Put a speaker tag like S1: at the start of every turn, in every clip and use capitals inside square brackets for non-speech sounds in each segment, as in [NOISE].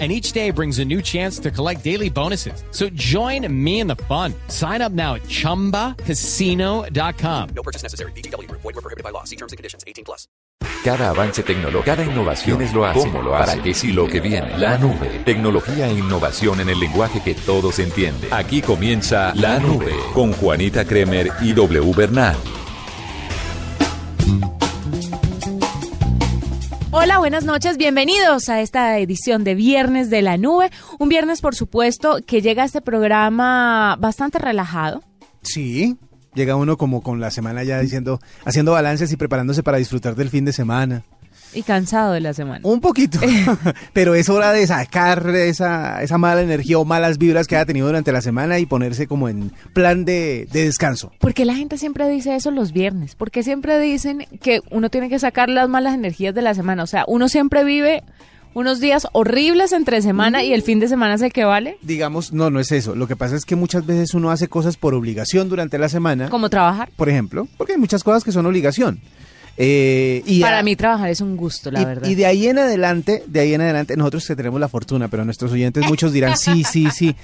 S1: and each day brings a new chance to collect daily bonuses. So join me in the fun. Sign up now at ChumbaCasino.com.
S2: No purchase necessary. BGW. Void were prohibited by law. See terms and conditions. 18 plus.
S3: Cada avance tecnológico, cada innovación es lo hace, cómo lo hace, para qué sí lo que viene. La nube, tecnología e innovación en el lenguaje que todos entienden. Aquí comienza La Nube con Juanita Kremer y W Bernal.
S4: Hola, buenas noches, bienvenidos a esta edición de Viernes de la Nube. Un viernes, por supuesto, que llega este programa bastante relajado.
S5: Sí, llega uno como con la semana ya diciendo, haciendo balances y preparándose para disfrutar del fin de semana.
S4: Y cansado de la semana.
S5: Un poquito, [LAUGHS] [LAUGHS] pero es hora de sacar esa, esa mala energía o malas vibras que haya tenido durante la semana y ponerse como en plan de, de descanso.
S4: Porque la gente siempre dice eso los viernes, porque siempre dicen que uno tiene que sacar las malas energías de la semana, o sea, uno siempre vive unos días horribles entre semana y el fin de semana es el que vale.
S5: Digamos, no, no es eso. Lo que pasa es que muchas veces uno hace cosas por obligación durante la semana.
S4: Como trabajar.
S5: Por ejemplo, porque hay muchas cosas que son obligación. Eh, y
S4: Para
S5: a-
S4: mí trabajar es un gusto, la
S5: y,
S4: verdad.
S5: y de ahí en adelante, de ahí en adelante, nosotros que tenemos la fortuna, pero nuestros oyentes muchos dirán sí, sí, sí.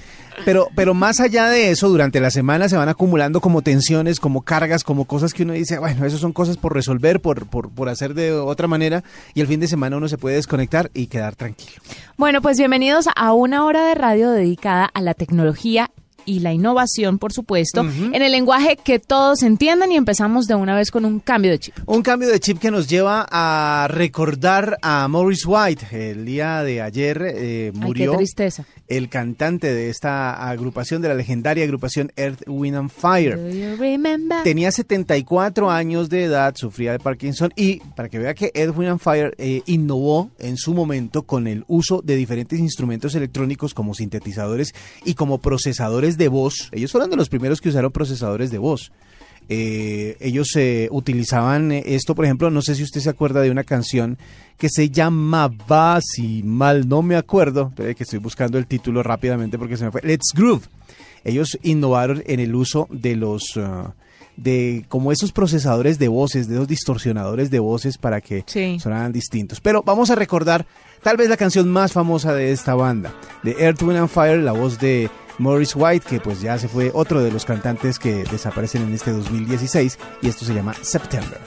S5: Pero, pero más allá de eso, durante la semana se van acumulando como tensiones, como cargas, como cosas que uno dice, bueno, eso son cosas por resolver, por, por, por hacer de otra manera, y el fin de semana uno se puede desconectar y quedar tranquilo.
S4: Bueno, pues bienvenidos a una hora de radio dedicada a la tecnología y la innovación, por supuesto, en el lenguaje que todos entiendan y empezamos de una vez con un cambio de chip.
S5: Un cambio de chip que nos lleva a recordar a Morris White. El día de ayer eh,
S4: Ay,
S5: murió
S4: qué tristeza.
S5: El cantante de esta agrupación, de la legendaria agrupación Earth, Wind and Fire. Tenía 74 años de edad, sufría de Parkinson y para que vea que Ed Wind and Fire eh, innovó en su momento con el uso de diferentes instrumentos electrónicos como sintetizadores y como procesadores de voz. Ellos fueron de los primeros que usaron procesadores de voz. Eh, ellos eh, utilizaban eh, esto, por ejemplo, no sé si usted se acuerda de una canción que se llamaba, si mal no me acuerdo, que estoy buscando el título rápidamente porque se me fue, Let's Groove. Ellos innovaron en el uso de los... ah, de como esos procesadores de voces, de esos distorsionadores de voces para que
S4: Sí.
S5: sonaran distintos. Pero vamos a recordar tal vez la canción más famosa de esta banda, de Earth, Wind and Fire, la voz de Morris White, que pues ya se fue otro de los cantantes que desaparecen en este 2016 y esto se llama September.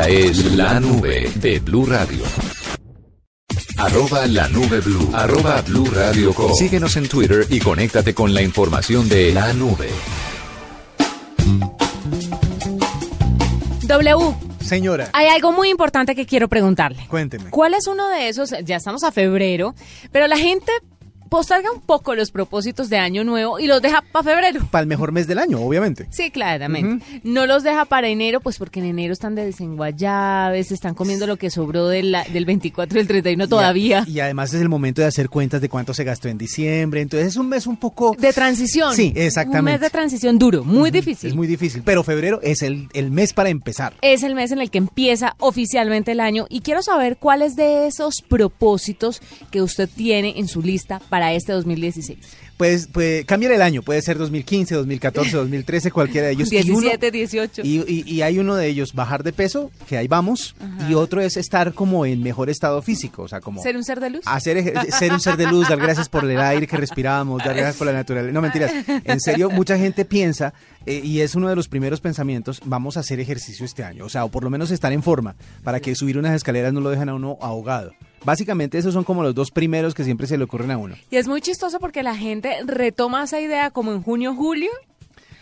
S3: Esta es la nube de Blue Radio. Arroba la nube blue. Arroba blue radio com. Síguenos en Twitter y conéctate con la información de la nube.
S4: W,
S5: Señora,
S4: hay algo muy importante que quiero preguntarle.
S5: cuénteme.
S4: ¿Cuál es uno de esos? Ya estamos a febrero, pero la gente posterga un poco los propósitos de año nuevo y los deja para febrero.
S5: Para el mejor mes del año, obviamente.
S4: Sí, claramente. No los deja para enero, pues porque en enero están de desenguayaves, están comiendo lo que sobró de la- del 24 y el 31 todavía.
S5: Y, y además es el momento de hacer cuentas de cuánto se gastó en diciembre. Entonces es un mes un poco...
S4: De transición.
S5: Sí, exactamente.
S4: Un mes de transición duro, muy difícil.
S5: Es muy difícil. Pero febrero es el, el mes para empezar.
S4: es el mes en el que empieza oficialmente el año y quiero saber cuáles de esos propósitos que usted tiene en su lista para este 2016.
S5: Pues, pues cambiar el año. Puede ser 2015, 2014, 2013, cualquiera de ellos. Y uno-
S4: 17, 18.
S5: Y, y- y hay uno de ellos, bajar de peso, que ahí vamos, y otro es estar como en mejor estado físico, o sea, como
S4: ¿Ser un ser de luz?
S5: hacer ejer- ser un ser de luz, dar gracias por el aire que respiramos, dar gracias por la naturaleza. No, mentiras. En serio, mucha gente piensa, eh, y es uno de los primeros pensamientos, vamos a hacer ejercicio este año, o sea, o por lo menos estar en forma, para que subir unas escaleras no lo dejen a uno ahogado. Básicamente esos son como los dos primeros que siempre se le ocurren a uno.
S4: Y es muy chistoso porque la gente retoma esa idea como en junio, julio,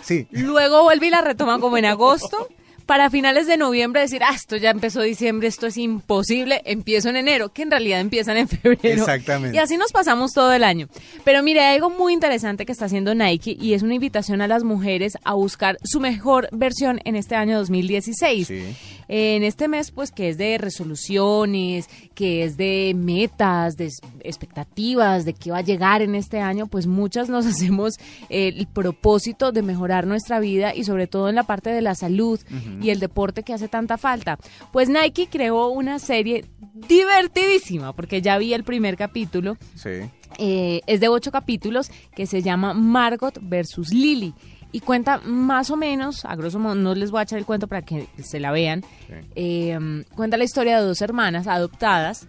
S5: Sí.
S4: luego vuelve y la retoma como en agosto. Para finales de noviembre decir, ah, esto ya empezó diciembre, esto es imposible, empiezo en enero, que en realidad empiezan en [LAUGHS] febrero.
S5: Exactamente.
S4: Y así nos pasamos todo el año. Pero mire, hay algo muy interesante que está haciendo Nike y es una invitación a las mujeres a buscar su mejor versión en este año 2016.
S5: Sí.
S4: En este mes, pues, que es de resoluciones, que es de metas, de expectativas, de qué va a llegar en este año, pues muchas nos [LAUGHS] hacemos el propósito de mejorar nuestra vida y sobre todo en la parte de la salud y el deporte que hace tanta falta. Pues Nike creó una serie divertidísima, porque ya vi el primer capítulo,
S5: Sí.
S4: eh, es de ocho capítulos que se llama Margot versus Lily y cuenta más o menos, a grosso modo, no les voy a echar el cuento para que se la vean, eh, cuenta la historia de dos hermanas adoptadas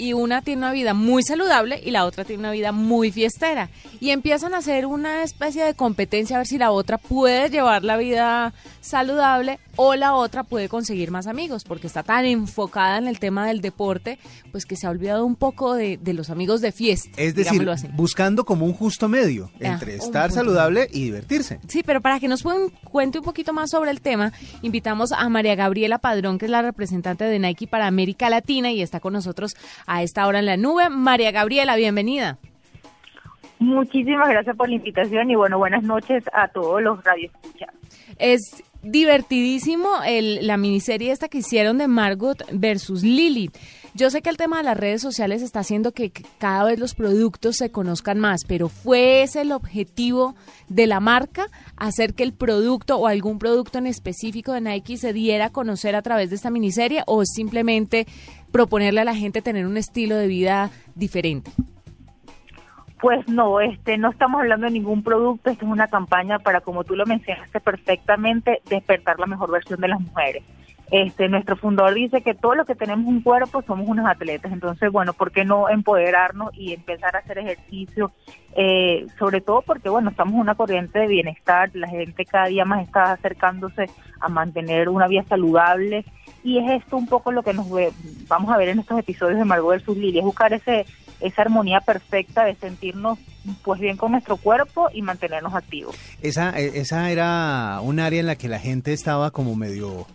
S4: y una tiene una vida muy saludable y la otra tiene una vida muy fiestera. Y empiezan a hacer una especie de competencia a ver si la otra puede llevar la vida saludable o la otra puede conseguir más amigos, porque está tan enfocada en el tema del deporte, pues que se ha olvidado un poco de, de los amigos de fiesta.
S5: Es decir,
S4: así.
S5: buscando como un justo medio
S4: Ah,
S5: entre estar saludable y divertirse.
S4: Sí, pero para que nos cuente un poquito más sobre el tema, invitamos a María Gabriela Padrón, que es la representante de Nike para América Latina y está con nosotros a esta hora en la nube. María Gabriela, bienvenida.
S6: Muchísimas gracias por la invitación y bueno, buenas noches a todos los radioescuchas.
S4: Es divertidísimo el- la miniserie esta que hicieron de Margot versus Lily. Yo sé que el tema de las redes sociales está haciendo que cada vez los productos se conozcan más, pero ¿fue ese el objetivo de la marca? ¿Hacer que el producto o algún producto en específico de Nike se diera a conocer a través de esta miniserie o es simplemente proponerle a la gente tener un estilo de vida diferente?
S6: Pues no, este, no estamos hablando de ningún producto, esto es una campaña para, como tú lo mencionaste perfectamente, despertar la mejor versión de las mujeres. Este, nuestro fundador dice que todos los que tenemos un cuerpo somos unos atletas, entonces, bueno, ¿por qué no empoderarnos y empezar a hacer ejercicio? Eh, sobre todo porque, bueno, estamos en una corriente de bienestar, la gente cada día más está acercándose a mantener una vida saludable y es esto un poco lo que nos ve- vamos a ver en estos episodios de Margot versus Lily, es buscar ese esa armonía perfecta de sentirnos pues bien con nuestro cuerpo y mantenernos activos.
S5: Esa, eh, esa era un área en la que la gente estaba como medio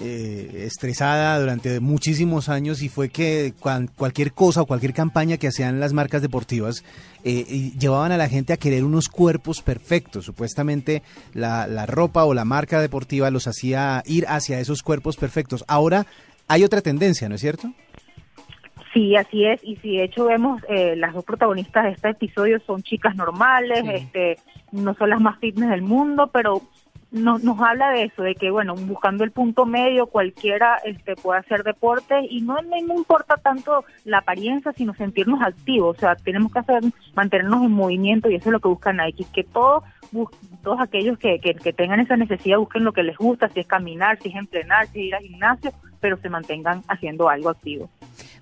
S5: eh, estresada durante muchísimos años y fue que cuan- cualquier cosa o cualquier campaña que hacían las marcas deportivas eh, llevaban a la gente a querer unos cuerpos perfectos. Supuestamente la, la ropa o la marca deportiva los hacía ir hacia esos cuerpos perfectos. Ahora hay otra tendencia, ¿no es cierto?
S6: Sí, así es. Y si de hecho vemos eh, las dos protagonistas de este episodio son chicas normales,
S4: Sí.
S6: este, no son las más fitness del mundo, pero nos, nos habla de eso, de que bueno, buscando el punto medio, cualquiera este, puede hacer deporte y no, no, no importa tanto la apariencia, sino sentirnos activos. O sea, tenemos que hacer, mantenernos en movimiento y eso es lo que busca Nike, que todos, todos aquellos que, que, que tengan esa necesidad busquen lo que les gusta, si es caminar, si es entrenar, si es ir al gimnasio, pero se mantengan haciendo algo activo.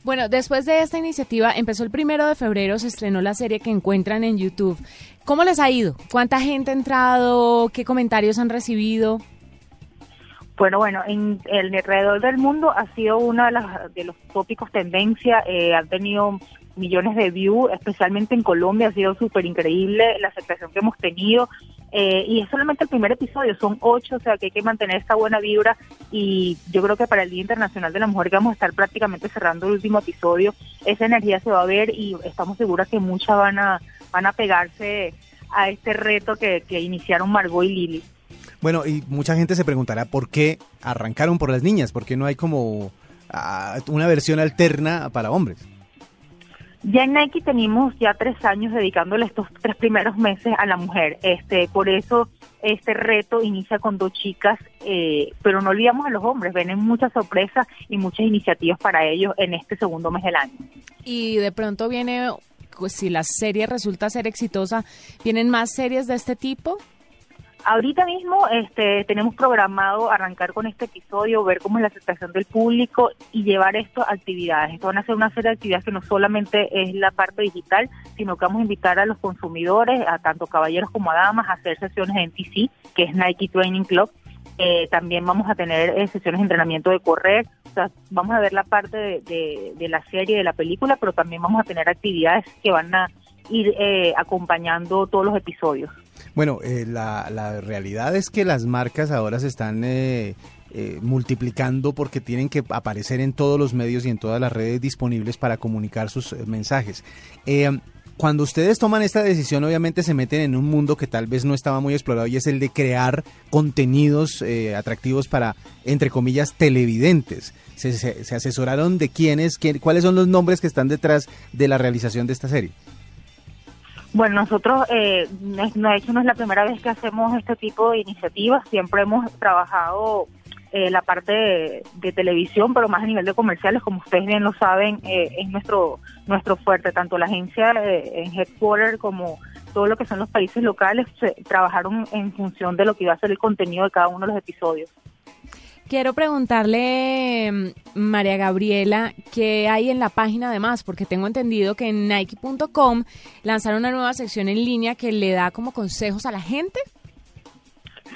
S4: Bueno, después de esta iniciativa, empezó el primero de febrero, se estrenó la serie que encuentran en YouTube. ¿Cómo les ha ido? ¿Cuánta gente ha entrado? ¿Qué comentarios han recibido?
S6: Bueno, bueno, en el alrededor del mundo ha sido uno de, las, de los tópicos tendencia, eh, han tenido millones de views, especialmente en Colombia, ha sido súper increíble la aceptación que hemos tenido. eh, y es solamente el primer episodio, son ocho, o sea que hay que mantener esta buena vibra. Y yo creo que para el Día Internacional de la Mujer, que vamos a estar prácticamente cerrando el último episodio, esa energía se va a ver y estamos seguras que muchas van a, van a pegarse a este reto que, iniciaron Margot y Lili.
S5: Bueno, y mucha gente se preguntará por qué arrancaron por las niñas, por qué no hay como ah, una versión alterna para hombres.
S6: Ya en Nike tenemos ya tres años dedicándole estos tres primeros meses a la mujer. Este, por eso este reto inicia con dos chicas, eh, pero no olvidamos a los hombres. Vienen muchas sorpresas y muchas iniciativas para ellos en este segundo mes del año.
S4: Y de pronto viene, pues si la serie resulta ser exitosa, ¿vienen más series de este tipo?
S6: Ahorita mismo este, tenemos programado arrancar con este episodio, ver cómo es la aceptación del público y llevar esto a actividades. Esto van a ser una serie de actividades que no solamente es la parte digital, sino que vamos a invitar a los consumidores, a tanto caballeros como a damas, a hacer sesiones en TC, que es Nike Training Club. Eh, también vamos a tener eh, sesiones de entrenamiento de correr. O sea, vamos a ver la parte de, la serie, de la película, pero también vamos a tener actividades que van a ir eh, acompañando todos los episodios.
S5: Bueno, eh, la, realidad es que las marcas ahora se están eh, eh, multiplicando porque tienen que aparecer en todos los medios y en todas las redes disponibles para comunicar sus eh, mensajes. Cuando ustedes toman esta decisión, obviamente se meten en un mundo que tal vez no estaba muy explorado y es el de crear contenidos atractivos para, entre comillas, televidentes. Se, se- se asesoraron de quiénes, quién- cuáles son los nombres que están detrás de la realización de esta serie.
S6: Bueno, nosotros, eh, de hecho, no es la primera vez que hacemos este tipo de iniciativas. Siempre hemos trabajado eh, la parte de, de televisión, pero más a nivel de comerciales, como ustedes bien lo saben, eh, es nuestro nuestro fuerte. Tanto la agencia eh, en headquarter como todo lo que son los países locales se- trabajaron en función de lo que iba a ser el contenido de cada uno de los episodios.
S4: Quiero preguntarle, María Gabriela, qué hay en la página además, porque tengo entendido que en Nike.com lanzaron una nueva sección en línea que le da como consejos a la gente.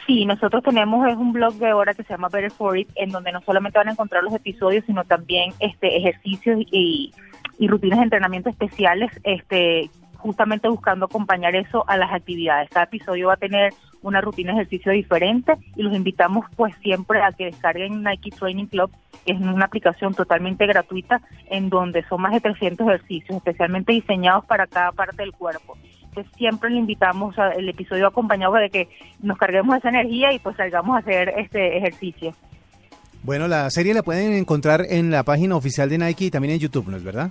S6: Sí, nosotros tenemos es un blog de ahora que se llama Better For It, en donde no solamente van a encontrar los episodios, sino también este ejercicios y, y rutinas de entrenamiento especiales, este justamente buscando acompañar eso a las actividades. Cada episodio va a tener una rutina de ejercicio diferente y los invitamos pues siempre a que descarguen Nike Training Club, que es una aplicación totalmente gratuita en donde son más de 300 ejercicios especialmente diseñados para cada parte del cuerpo. Entonces siempre le invitamos a el episodio acompañado de que nos carguemos esa energía y pues salgamos a hacer este ejercicio.
S5: Bueno, la serie la pueden encontrar en la página oficial de Nike y también en YouTube, ¿no es verdad?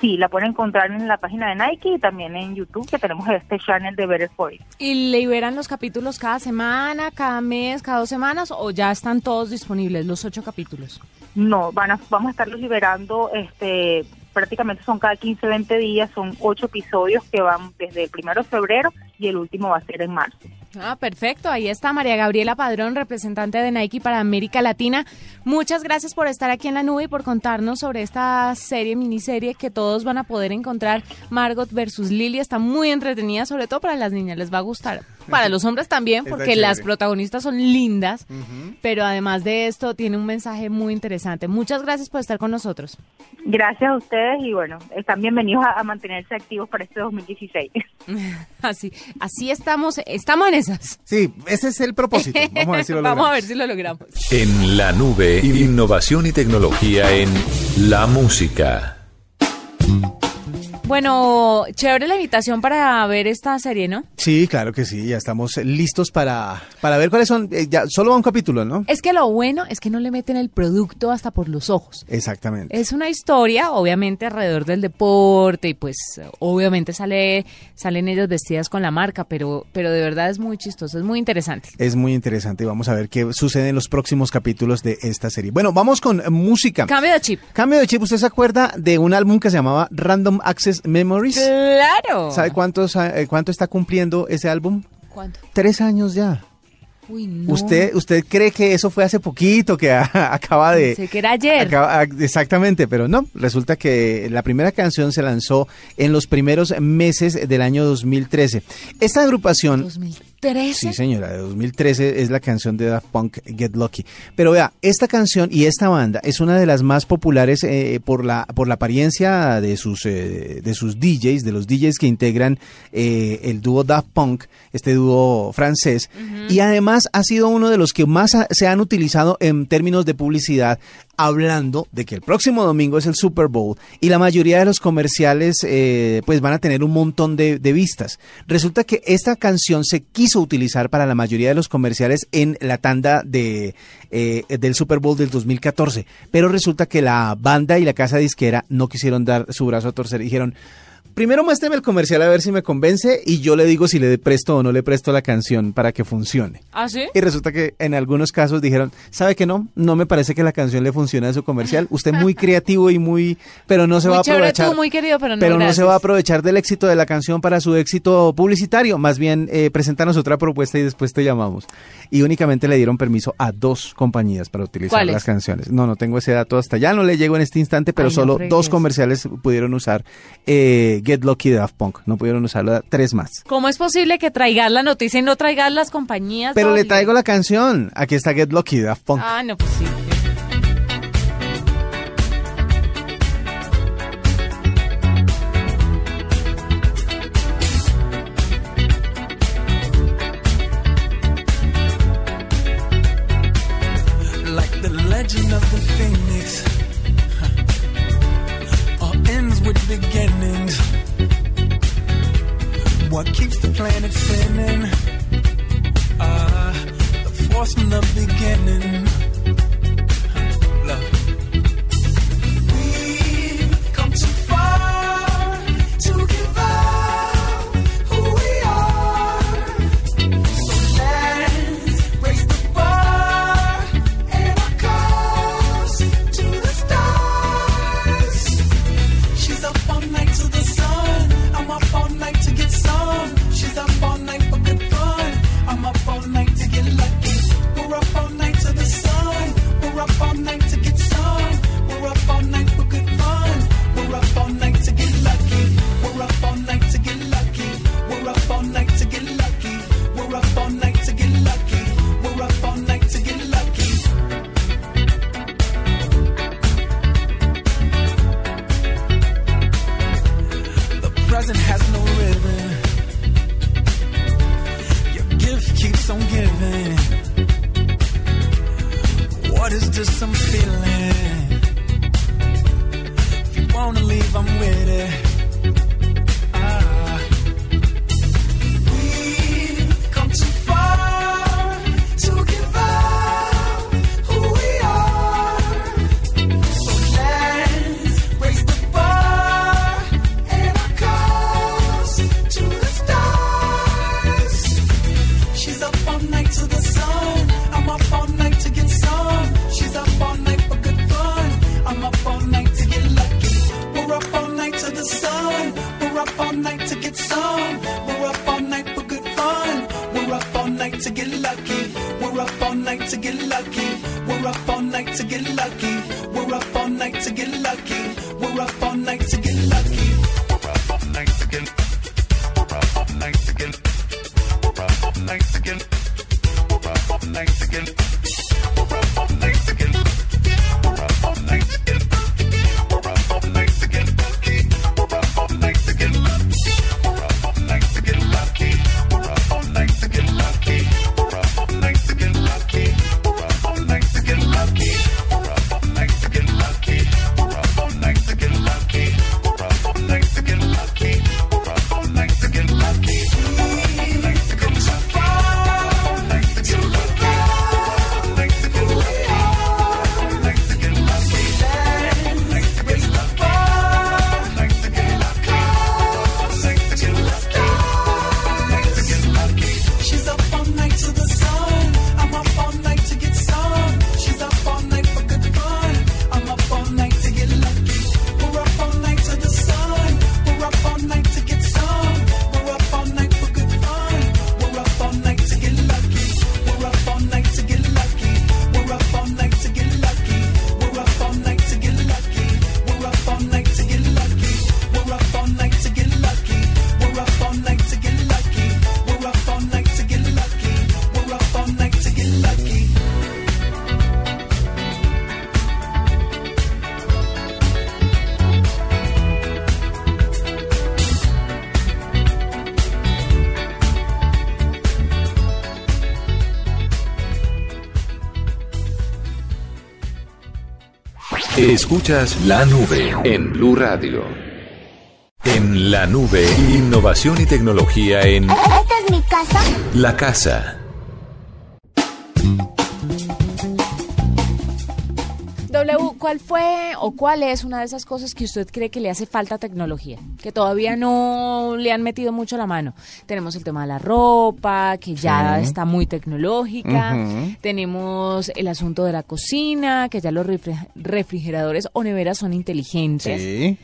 S6: Sí, la pueden encontrar en la página de Nike y también en YouTube, que tenemos este channel de Better For It.
S4: ¿Y liberan los capítulos cada semana, cada mes, cada dos semanas o ya están todos disponibles, los ocho capítulos?
S6: No, van a, vamos a estarlos liberando, este, prácticamente son cada 15, 20 días, son ocho episodios que van desde el primero de febrero y el último va a ser en marzo.
S4: Ah, perfecto. Ahí está María Gabriela Padrón, representante de Nike para América Latina. Muchas gracias por estar aquí en la nube y por contarnos sobre esta serie, miniserie que todos van a poder encontrar. Margot versus Lily está muy entretenida, sobre todo para las niñas, les va a gustar. Para los hombres también, porque las protagonistas son lindas, pero además de esto tiene un mensaje muy interesante. Muchas gracias por estar con nosotros.
S6: Gracias a ustedes y bueno, están bienvenidos a, a mantenerse activos para este 2016. [LAUGHS]
S4: Así, así estamos, estamos en esas.
S5: Sí, ese es el propósito. [LAUGHS] Vamos a ver si lo
S4: Vamos a
S5: logramos.
S4: ver si lo logramos.
S3: En la nube, innovación y tecnología en la música.
S4: Bueno, chévere la invitación para ver esta serie, ¿no?
S5: Sí, claro que sí, ya estamos listos para, para ver cuáles son. eh, ya solo va un capítulo, ¿no?
S4: Es que lo bueno es que no le meten el producto hasta por los ojos.
S5: Exactamente.
S4: Es una historia, obviamente, alrededor del deporte y pues obviamente sale, salen ellos vestidas con la marca, pero, pero de verdad es muy chistoso, es muy interesante.
S5: Es muy interesante y vamos a ver qué sucede en los próximos capítulos de esta serie. Bueno, vamos con música.
S4: Cambio de chip.
S5: Cambio de chip, ¿usted se acuerda de un álbum que se llamaba Random Access Memories?
S4: ¡Claro!
S5: ¿Sabe cuántos, eh, cuánto está cumpliendo ese álbum?
S4: ¿Cuánto?
S5: Tres años ya.
S4: Uy, no.
S5: ¿Usted, ¿Usted cree que eso fue hace poquito, que [LAUGHS] acaba de...
S4: Pensé que era ayer.
S5: acaba- exactamente, pero no. Resulta que la primera canción se lanzó en los primeros meses del año 2013. Esta agrupación
S4: 2000.
S7: 2013.
S5: Sí, señora, de 2013 es la canción de Daft Punk Get Lucky. Pero vea, esta canción y esta banda es una de las más populares eh, por la por la apariencia de sus eh, de sus DJs, de los DJs que integran eh, el dúo Daft Punk, este dúo francés, y además ha sido uno de los que más ha- se han utilizado en términos de publicidad hablando de que el próximo domingo es el Super Bowl y la mayoría de los comerciales eh, pues van a tener un montón de, vistas. Resulta que esta canción se quiso utilizar para la mayoría de los comerciales en la tanda de, eh, del Super Bowl del 2014, pero resulta que la banda y la casa disquera no quisieron dar su brazo a torcer, dijeron... Primero muéstreme el comercial a ver si me convence y yo le digo si le presto o no le presto la canción para que funcione.
S7: ¿Ah, sí?
S5: Y resulta que en algunos casos dijeron, ¿sabe que no? No me parece que la canción le funcione a su comercial. Usted muy creativo y muy... Pero no se
S7: Muy
S5: va a aprovechar...
S7: tú, muy querido, pero no
S5: no se va a aprovechar del éxito de la canción para su éxito publicitario. Más bien, eh, preséntanos otra propuesta y después te llamamos. Y únicamente le dieron permiso a dos compañías para utilizar las canciones. No, no tengo ese dato hasta ya, no le llego en este instante, pero
S7: Ay,
S5: solo dos comerciales pudieron usar eh, Get Lucky de Daft Punk. No pudieron usarla tres más.
S7: ¿Cómo es posible que traigas la noticia y no traigas las compañías?
S5: Pero le traigo la canción. Aquí está Get Lucky de Daft Punk.
S7: Ah, no, pues sí.
S3: Escuchas la nube en Blue Radio. En la nube, innovación y tecnología en
S8: ¿Esta es mi casa?
S3: la casa.
S4: ¿Cuál fue o cuál es una de esas cosas que usted cree que le hace falta tecnología? Que todavía no le han metido mucho la mano. Tenemos el tema de la ropa, que ya
S5: Sí.
S4: está muy tecnológica. Tenemos el asunto de la cocina, que ya los refri- refrigeradores o neveras son inteligentes.
S5: Sí.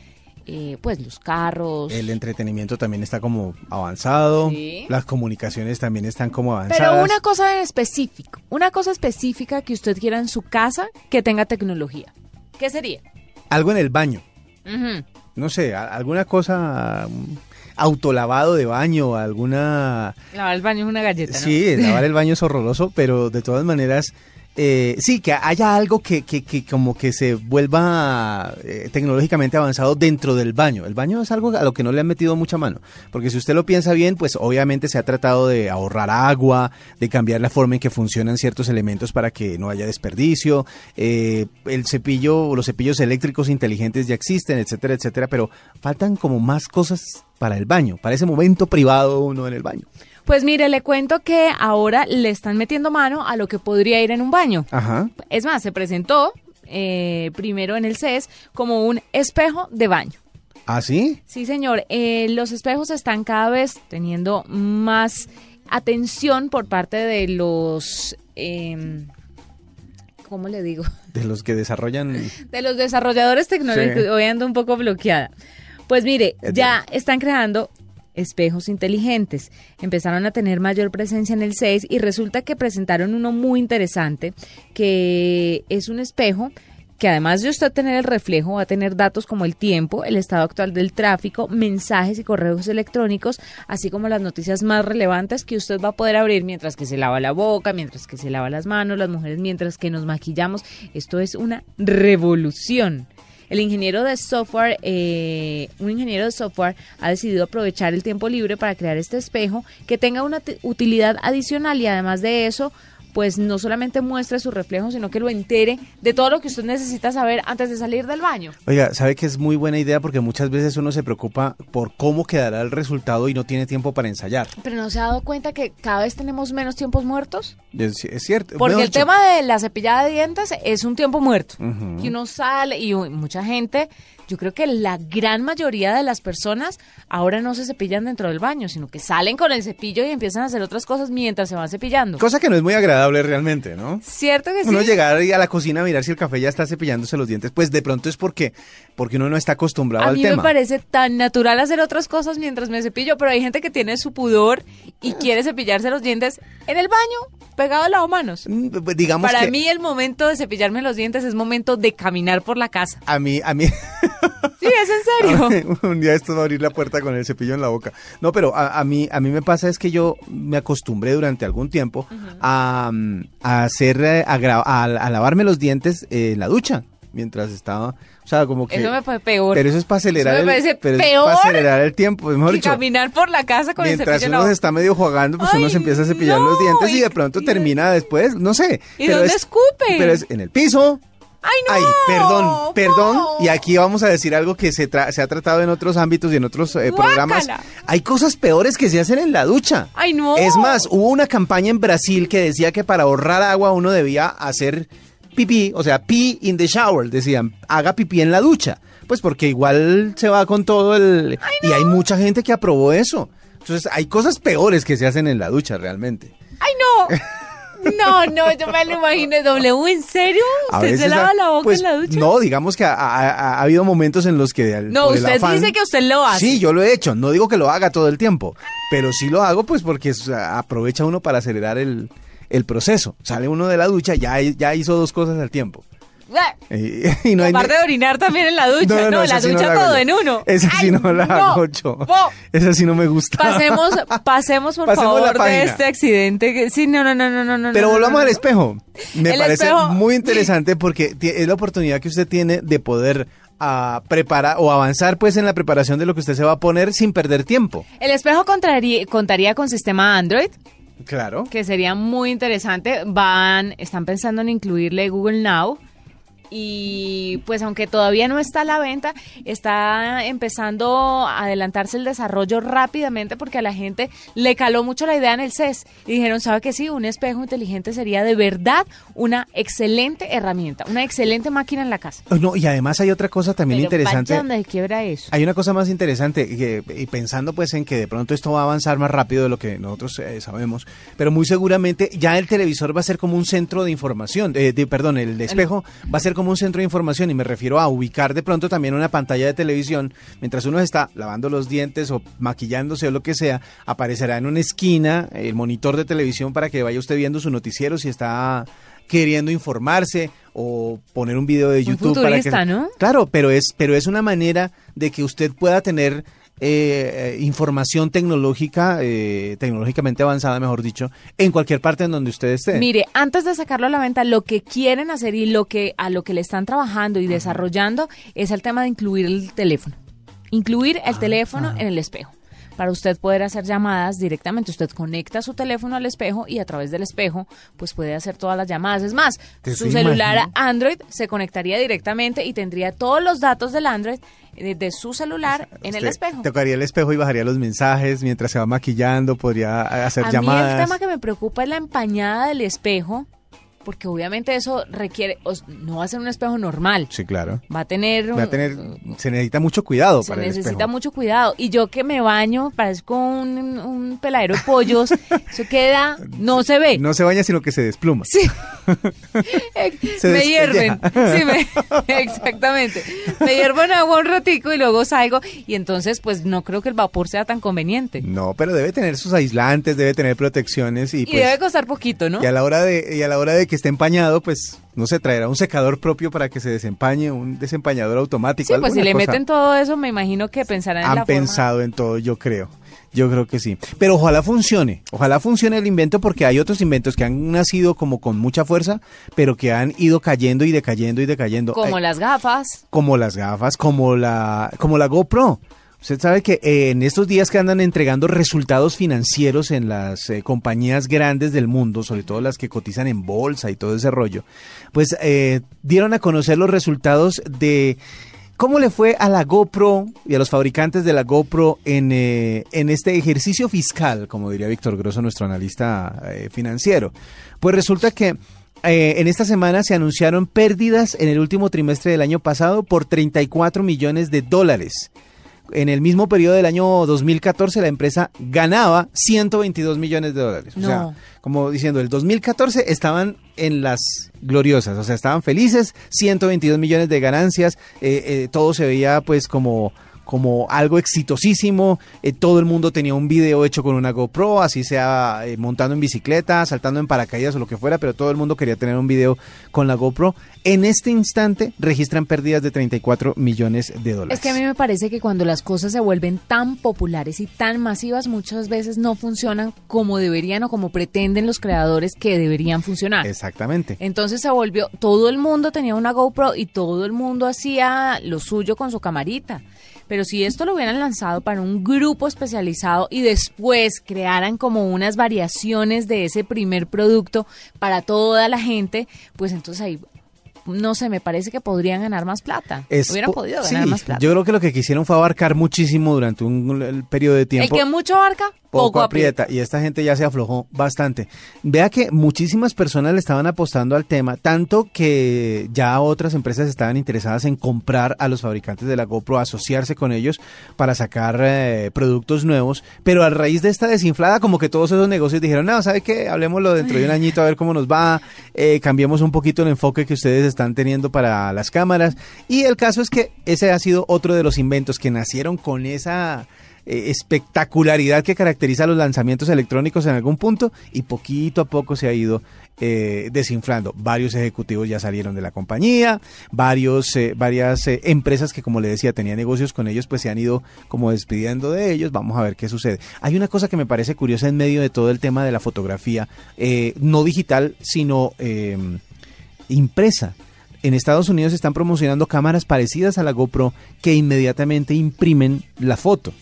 S4: Eh, pues los carros.
S5: El entretenimiento también está como avanzado.
S4: Sí.
S5: Las comunicaciones también están como avanzadas.
S4: Pero una cosa en específico, una cosa específica que usted quiera en su casa que tenga tecnología. ¿Qué sería?
S5: Algo en el baño. No sé, alguna cosa. mm, Autolavado de baño, alguna.
S4: Lavar el baño es una galleta, ¿no?
S5: Sí, lavar el [LAUGHS] baño es horroroso, pero de todas maneras, eh, sí, que haya algo que, que, que como que se vuelva eh, tecnológicamente avanzado dentro del baño. El baño es algo a lo que no le han metido mucha mano, porque si usted lo piensa bien, pues obviamente se ha tratado de ahorrar agua, de cambiar la forma en que funcionan ciertos elementos para que no haya desperdicio. eh, el cepillo, los cepillos eléctricos inteligentes ya existen, etcétera, etcétera, pero faltan como más cosas para el baño, para ese momento privado uno en el baño.
S4: Pues mire, le cuento que ahora le están metiendo mano a lo que podría ir en un baño.
S5: Ajá.
S4: Es más, se presentó eh, primero en el CES como un espejo de baño.
S5: ¿Ah, sí?
S4: Sí, señor. eh, los espejos están cada vez teniendo más atención por parte de los... em, ¿Cómo le digo? [LAUGHS]
S5: De los que desarrollan...
S4: De los desarrolladores tecnológicos.
S5: Sí.
S4: Hoy ando un poco bloqueada. Pues mire,
S5: Es
S4: ya están creando espejos inteligentes. Empezaron a tener mayor presencia en el 6 y resulta que presentaron uno muy interesante, que es un espejo que además de usted tener el reflejo, va a tener datos como el tiempo, el estado actual del tráfico, mensajes y correos electrónicos, así como las noticias más relevantes que usted va a poder abrir mientras que se lava la boca, mientras que se lava las manos, las mujeres mientras que nos maquillamos. Esto es una revolución. El ingeniero de software, eh, un ingeniero de software ha decidido aprovechar el tiempo libre para crear este espejo que tenga una utilidad adicional y además de eso, pues no solamente muestre su reflejo, sino que lo entere de todo lo que usted necesita saber antes de salir del baño.
S5: Oiga, sabe que es muy buena idea porque muchas veces uno se preocupa por cómo quedará el resultado y no tiene tiempo para ensayar.
S4: Pero no se ha dado cuenta que cada vez tenemos menos tiempos muertos.
S5: Es, es cierto.
S4: Porque el tema de la cepillada de dientes es un tiempo muerto.
S5: Ujú.
S4: Y uno sale y mucha gente, yo creo que la gran mayoría de las personas ahora no se cepillan dentro del baño, sino que salen con el cepillo y empiezan a hacer otras cosas mientras se van cepillando.
S5: Cosa que no es muy agradable realmente, ¿no?
S4: ¿Cierto que sí?
S5: Uno llegar a la cocina a mirar si el café ya está cepillándose los dientes, pues de pronto es porque, porque uno no está acostumbrado
S4: A
S5: al
S4: mí
S5: tema.
S4: me parece tan natural hacer otras cosas mientras me cepillo, pero hay gente que tiene su pudor y quiere cepillarse los dientes en el baño, pegado al lavamanos.
S5: Mm, pues, Digamos
S4: Para
S5: que
S4: mí el momento de cepillarme los dientes es momento de caminar por la casa.
S5: a mí, a mí,
S4: Sí, es en serio. [LAUGHS]
S5: un día esto va a abrir la puerta con el cepillo en la boca. No, pero a, a mí, a mí me pasa es que yo me acostumbré durante algún tiempo a, mm, a hacer, eh, a, a- a lavarme los dientes en la ducha mientras estaba, o sea, como que.
S4: Eso me parece peor.
S5: Pero eso es para acelerar,
S4: Eso me
S5: el,
S4: parece
S5: pero eso es
S4: peor
S5: para acelerar el tiempo. Mejor
S4: que
S5: dicho,
S4: caminar por la casa con el
S5: mientras
S4: cepillo en la
S5: uno se está medio jugando, pues uno se empieza a cepillar los dientes y
S4: y-
S5: de pronto
S4: y-
S5: termina después, no sé.
S4: ¿Y
S5: pero
S4: dónde
S5: es-
S4: escupe?
S5: Pero es en el piso.
S4: ¡Ay, no!
S5: Ay, perdón, perdón.
S4: no.
S5: Y aquí vamos a decir algo que se, tra- se ha tratado en otros ámbitos y en otros eh, programas. Hay cosas peores que se hacen en la ducha.
S4: ¡Ay, no!
S5: Es más, hubo una campaña en Brasil que decía que para ahorrar agua uno debía hacer pipí, o sea, pee in the shower, decían, haga pipí en la ducha. Pues porque igual se va con todo el... Y hay mucha gente que aprobó eso. Entonces, hay cosas peores que se hacen en la ducha realmente.
S4: ¡Ay, no! [LAUGHS] No, no, yo me lo imagino. W, ¿en serio? ¿Usted se lava la boca
S5: pues,
S4: en la ducha?
S5: No, digamos que ha, ha- ha- ha habido momentos en los que...
S4: No, usted
S5: afán-
S4: dice que usted lo hace.
S5: Sí, yo lo he hecho. No digo que lo haga todo el tiempo, pero sí lo hago pues porque aprovecha uno para acelerar el, el proceso. Sale uno de la ducha, ya, ya hizo dos cosas al tiempo. Y, y no hay
S4: Aparte de orinar también en la ducha, ¿no? la
S5: sí
S4: ducha todo en uno.
S5: Esa sí
S4: Ay,
S5: no la hago yo. Esa sí no me gusta.
S4: Pasemos, pasemos por
S5: Pasemos
S4: favor de este accidente. que- Sí, no, no, no, no, no, no.
S5: Pero volvamos al espejo. Me
S4: El
S5: parece
S4: espejo-
S5: muy interesante porque es la oportunidad que usted tiene de poder ah, preparar o avanzar pues en la preparación de lo que usted se va a poner sin perder tiempo.
S4: El espejo contraría- contaría con sistema Android,
S5: Claro.
S4: que sería muy interesante. Van, están pensando en incluirle Google Now. Y pues aunque todavía no está a la venta, está empezando a adelantarse el desarrollo rápidamente porque a la gente le caló mucho la idea en el CES y dijeron, ¿sabe que sí? Un espejo inteligente sería de verdad una excelente herramienta, una excelente máquina en la casa.
S5: Oh, No, y además hay otra cosa también
S4: Pero
S5: interesante.
S4: vaya donde quiebra eso.
S5: Hay una cosa más interesante, que- y pensando pues en que de pronto esto va a avanzar más rápido de lo que nosotros eh, sabemos, pero muy seguramente ya el televisor va a ser como un centro de información, eh, de, perdón, el espejo va a ser como un centro de información y me refiero a ubicar de pronto también una pantalla de televisión, mientras uno está lavando los dientes o maquillándose o lo que sea, aparecerá en una esquina el monitor de televisión para que vaya usted viendo su noticiero si está queriendo informarse o poner un video de YouTube para que. Claro, pero es, pero es una manera de que usted pueda tener eh, eh, información tecnológica, eh, tecnológicamente avanzada, mejor dicho, en cualquier parte en donde usted esté.
S4: Mire, antes de sacarlo a la venta, lo que quieren hacer y lo que a lo que le están trabajando y desarrollando es el tema de incluir el teléfono. Incluir el teléfono en el espejo. Para usted poder hacer llamadas directamente, usted conecta su teléfono al espejo y a través del espejo, pues puede hacer todas las llamadas. Es más,
S5: ¿Te
S4: su celular? Android se conectaría directamente y tendría todos los datos del Android eh, de su celular en el espejo.
S5: Tocaría el espejo y bajaría los mensajes mientras se va maquillando, podría hacer
S4: A mí
S5: llamadas.
S4: el tema que me preocupa es la empañada del espejo, porque obviamente eso requiere, no va a ser un espejo normal,
S5: Sí, claro.
S4: va a tener,
S5: Va a tener, se necesita mucho cuidado
S4: se
S5: para el
S4: necesita
S5: espejo.
S4: mucho cuidado. Y yo que me baño, parezco un, un peladero de pollos, [LAUGHS] eso queda, no se ve.
S5: No se baña, sino que se despluma.
S4: Sí. [LAUGHS]
S5: Se
S4: me hierven.
S5: despelleja. [LAUGHS]
S4: Sí, me- exactamente. Me hiervo en agua un ratico y luego salgo. Y entonces, pues no creo que el vapor sea tan conveniente.
S5: No, pero debe tener sus aislantes, debe tener protecciones y,
S4: Y,
S5: pues,
S4: debe costar poquito, ¿no?
S5: y a la hora de y a la hora de que esté empañado, pues no se traerá un secador propio para que se desempañe, un desempañador automático.
S4: Sí, pues si le
S5: cosa.
S4: meten todo eso, me imagino que pensarán en la
S5: han
S4: forma.
S5: pensado en todo, yo creo. Yo creo que sí. Pero ojalá funcione. Ojalá funcione el invento porque hay otros inventos que han nacido como con mucha fuerza, pero que han ido cayendo y decayendo y decayendo.
S4: Como las gafas.
S5: como las gafas, como la, como la GoPro. Usted sabe que eh, en estos días que andan entregando resultados financieros en las eh, compañías grandes del mundo, sobre todo las que cotizan en bolsa y todo ese rollo, pues eh, dieron a conocer los resultados de cómo le fue a la GoPro y a los fabricantes de la GoPro en, eh, en este ejercicio fiscal, como diría Víctor Grosso, nuestro analista financiero. Pues resulta que en esta semana se anunciaron pérdidas en el último trimestre del año pasado por 34 millones de dólares. En el mismo periodo del año 2014 la empresa ganaba 122 millones de dólares. O sea, como diciendo, el 2014 estaban en las gloriosas, o sea, estaban felices, 122 millones de ganancias, eh, eh, todo se veía pues como como algo exitosísimo, eh, todo el mundo tenía un video hecho con una GoPro, así sea eh, montando en bicicleta, saltando en paracaídas o lo que fuera, pero todo el mundo quería tener un video con la GoPro. En este instante registran pérdidas de 34 millones de dólares.
S4: Es que a mí me parece que cuando las cosas se vuelven tan populares y tan masivas, muchas veces no funcionan como deberían o como pretenden los creadores que deberían funcionar.
S5: Exactamente.
S4: Entonces se volvió, todo el mundo tenía una GoPro y todo el mundo hacía lo suyo con su camarita. Pero si esto lo hubieran lanzado para un grupo especializado y después crearan como unas variaciones de ese primer producto para toda la gente, pues entonces ahí, no sé, me parece que podrían ganar más plata.
S5: Es
S4: hubieran
S5: po-
S4: podido
S5: sí,
S4: ganar más plata.
S5: Yo creo que lo que quisieron fue abarcar muchísimo durante un el periodo de
S4: el
S5: tiempo.
S4: que mucho abarca,
S5: poco,
S4: poco, aprieta.
S5: aprieta. Y esta gente ya se aflojó bastante. Vea que muchísimas personas le estaban apostando al tema, tanto que ya otras empresas estaban interesadas en comprar a los fabricantes de la GoPro, asociarse con ellos para sacar eh, productos nuevos. Pero a raíz de esta desinflada, como que todos esos negocios dijeron, no, ¿sabe qué? Hablemoslo dentro de un añito a ver cómo nos va. eh, cambiemos un poquito el enfoque que ustedes están teniendo para las cámaras. Y el caso es que ese ha sido otro de los inventos que nacieron con esa eh, espectacularidad que caracteriza los lanzamientos electrónicos en algún punto y poquito a poco se ha ido eh, desinflando. Varios ejecutivos ya salieron de la compañía, varios, eh, varias empresas que como le decía tenían negocios con ellos pues se han ido como despidiendo de ellos. Vamos a ver qué sucede. Hay una cosa que me parece curiosa en medio de todo el tema de la fotografía, no digital sino eh, impresa. En Estados Unidos están promocionando cámaras parecidas a la GoPro que inmediatamente imprimen la foto.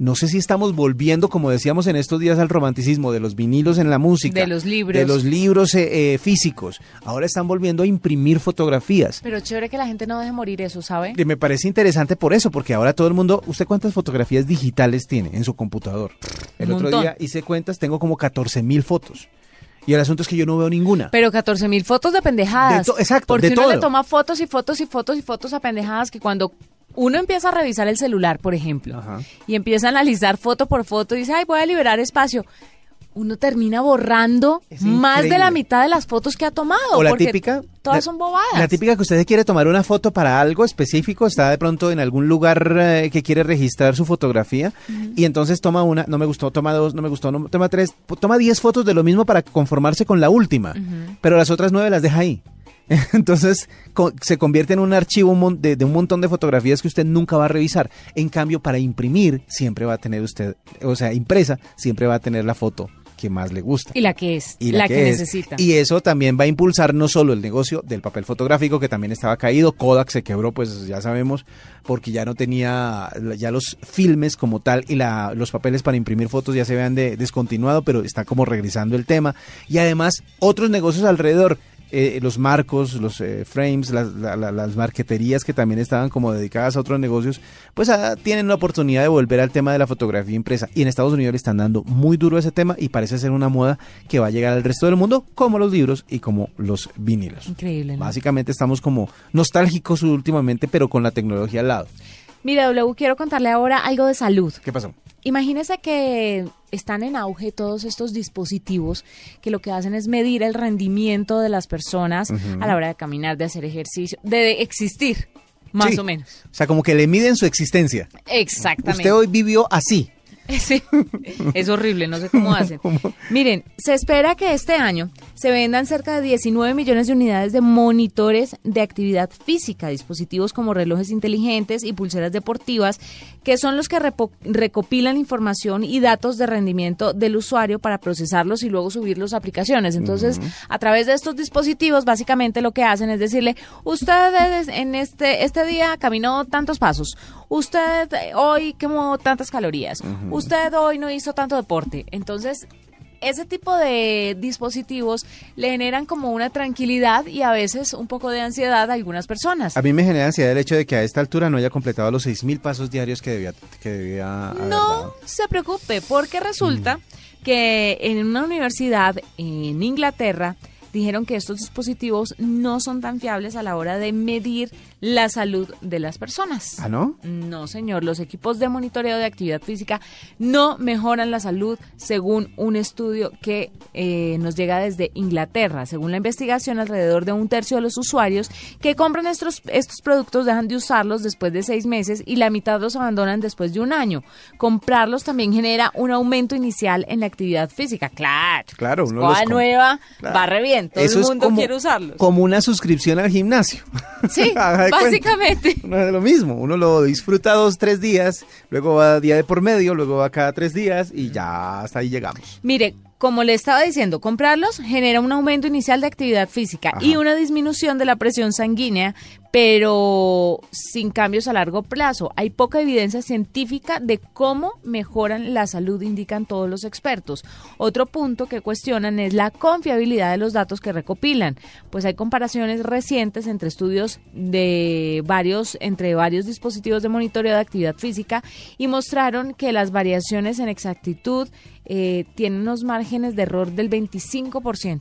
S5: No sé si estamos volviendo, como decíamos en estos días, al romanticismo de los vinilos en la música.
S4: De los libros.
S5: De los libros eh, eh, físicos. Ahora están volviendo a imprimir fotografías.
S4: Pero chévere que la gente no deje morir eso, ¿sabe?
S5: Y me parece interesante por eso, porque ahora todo el mundo, ¿usted cuántas fotografías digitales tiene en su computador? El
S4: Un
S5: otro
S4: montón.
S5: día hice cuentas, tengo como 14 mil fotos. Y el asunto es que yo no veo ninguna.
S4: Pero 14 mil fotos de pendejadas.
S5: De to- exacto,
S4: Porque
S5: de
S4: uno
S5: todo.
S4: le toma fotos y fotos y fotos y fotos a pendejadas que cuando uno empieza a revisar el celular, por ejemplo,
S5: Ajá.
S4: y empieza a analizar foto por foto y dice, ay, voy a liberar espacio. Uno termina borrando más de la mitad de las fotos que ha tomado.
S5: O la
S4: porque
S5: típica.
S4: Todas
S5: la-
S4: son bobadas.
S5: La típica que usted quiere tomar una foto para algo específico, está de pronto en algún lugar eh, que quiere registrar su fotografía y entonces toma una, no me gustó, toma dos, no me gustó, no, toma tres, toma diez fotos de lo mismo para conformarse con la última, pero las otras nueve las deja ahí. [LAUGHS] Entonces se convierte en un archivo de un montón de fotografías que usted nunca va a revisar. En cambio, para imprimir, siempre va a tener usted, o sea, impresa, siempre va a tener la foto que más le gusta
S4: Y la que es,
S5: y
S4: la, que,
S5: es.
S4: necesita.
S5: Y eso también va a impulsar no solo el negocio del papel fotográfico, que también estaba caído, Kodak se quebró, pues ya sabemos, porque ya no tenía ya los filmes como tal y la, los papeles para imprimir fotos ya se vean de, descontinuado, pero está como regresando el tema. Y además otros negocios alrededor. Eh, los marcos, los eh, frames, las, la- la- las marqueterías que también estaban como dedicadas a otros negocios, pues ah, tienen la oportunidad de volver al tema de la fotografía impresa. Y en Estados Unidos le están dando muy duro ese tema y parece ser una moda que va a llegar al resto del mundo, como los libros y como los vinilos.
S4: Increíble, ¿no?
S5: Básicamente estamos como nostálgicos últimamente, pero con la tecnología al lado.
S4: Mira, W, quiero contarle ahora algo de salud.
S5: ¿Qué pasó?
S4: Imagínese que están en auge todos estos dispositivos que lo que hacen es medir el rendimiento de las personas a la hora de caminar, de hacer ejercicio, de existir, más
S5: Sí.
S4: o menos.
S5: O sea, como que le miden su existencia.
S4: Exactamente.
S5: Usted hoy vivió así. [LAUGHS]
S4: Sí, es horrible, no sé cómo [LAUGHS] hacen. Miren, se espera que este año se vendan cerca de 19 millones de unidades de monitores de actividad física, dispositivos como relojes inteligentes y pulseras deportivas, que son los que recopilan información y datos de rendimiento del usuario para procesarlos y luego subirlos a aplicaciones. Entonces, a través de estos dispositivos, básicamente lo que hacen es decirle, usted en este, este día caminó tantos pasos, usted hoy quemó tantas calorías, usted hoy no hizo tanto deporte. Entonces, ese tipo de dispositivos le generan como una tranquilidad y a veces un poco de ansiedad a algunas personas.
S5: A mí me genera ansiedad el hecho de que a esta altura no haya completado los 6.000 pasos diarios que debía, que debía haber
S4: No
S5: dado.
S4: se preocupe, porque resulta que en una universidad en Inglaterra dijeron que estos dispositivos no son tan fiables a la hora de medir la salud de las personas.
S5: ¿Ah, no?
S4: No, señor, los equipos de monitoreo de actividad física no mejoran la salud según un estudio que eh, nos llega desde Inglaterra. Según la investigación, alrededor de un tercio de los usuarios que compran estos, estos productos dejan de usarlos después de seis meses y la mitad los abandonan después de un año. Comprarlos también genera un aumento inicial en la actividad física. Claro,
S5: Claro, uno los
S4: nueva,
S5: Claro.
S4: bien, todo
S5: Eso
S4: el
S5: es
S4: mundo
S5: como-
S4: quiere usarlos.
S5: Como una suscripción al gimnasio.
S4: Sí, [LAUGHS]
S5: De cuenta.
S4: básicamente.
S5: Uno hace lo mismo, uno lo disfruta dos, tres días, luego va día de por medio, luego va cada tres días y ya hasta ahí llegamos.
S4: Mire, como le estaba diciendo, comprarlos genera un aumento inicial de actividad física y una disminución de la presión sanguínea, pero sin cambios a largo plazo. Hay poca evidencia científica de cómo mejoran la salud, indican todos los expertos. Otro punto que cuestionan es la confiabilidad de los datos que recopilan, pues hay comparaciones recientes entre estudios de varios entre varios dispositivos de monitoreo de actividad física y mostraron que las variaciones en exactitud eh, tienen unos márgenes de error del 25%.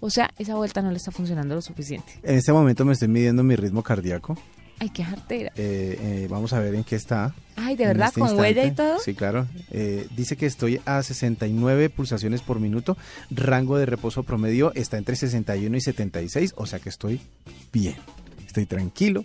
S4: O sea, esa vuelta no le está funcionando lo suficiente.
S5: En este momento me estoy midiendo mi ritmo cardíaco.
S4: Ay, qué jartera.
S5: Eh, eh, vamos a ver en qué está.
S4: Ay, ¿de verdad?
S5: este
S4: ¿Con huella y todo?
S5: Sí, claro. Eh, dice que estoy a 69 pulsaciones por minuto. Rango de reposo promedio está entre 61 y 76, o sea que estoy bien. Estoy tranquilo,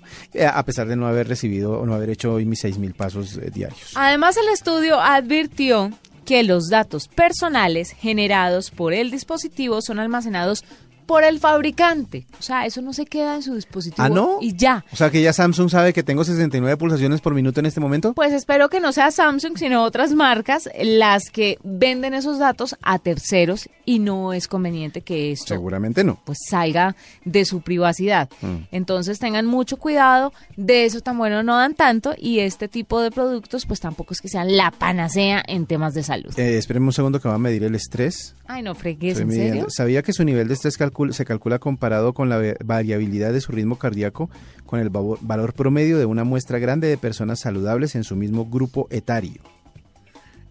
S5: a pesar de no haber recibido o no haber hecho hoy mis 6.000 pasos diarios.
S4: Además, el estudio advirtió que los datos personales generados por el dispositivo son almacenados por el fabricante. O sea, eso no se queda en su dispositivo
S5: ¿Ah, no?
S4: y ya.
S5: O sea que ya Samsung sabe que tengo 69 pulsaciones por minuto en este momento.
S4: Pues espero que no sea Samsung, sino otras marcas las que venden esos datos a terceros y no es conveniente que esto
S5: Seguramente no.
S4: pues salga de su privacidad. Entonces tengan mucho cuidado, de eso tan bueno no dan tanto y este tipo de productos pues tampoco es que sean la panacea en temas de salud.
S5: Eh, espérenme un segundo que va a medir el estrés.
S4: Ay, no fregues, ¿en serio?
S5: ¿Sabía que su nivel de estrés se calcula comparado con la variabilidad de su ritmo cardíaco con el valor promedio de una muestra grande de personas saludables en su mismo grupo etario?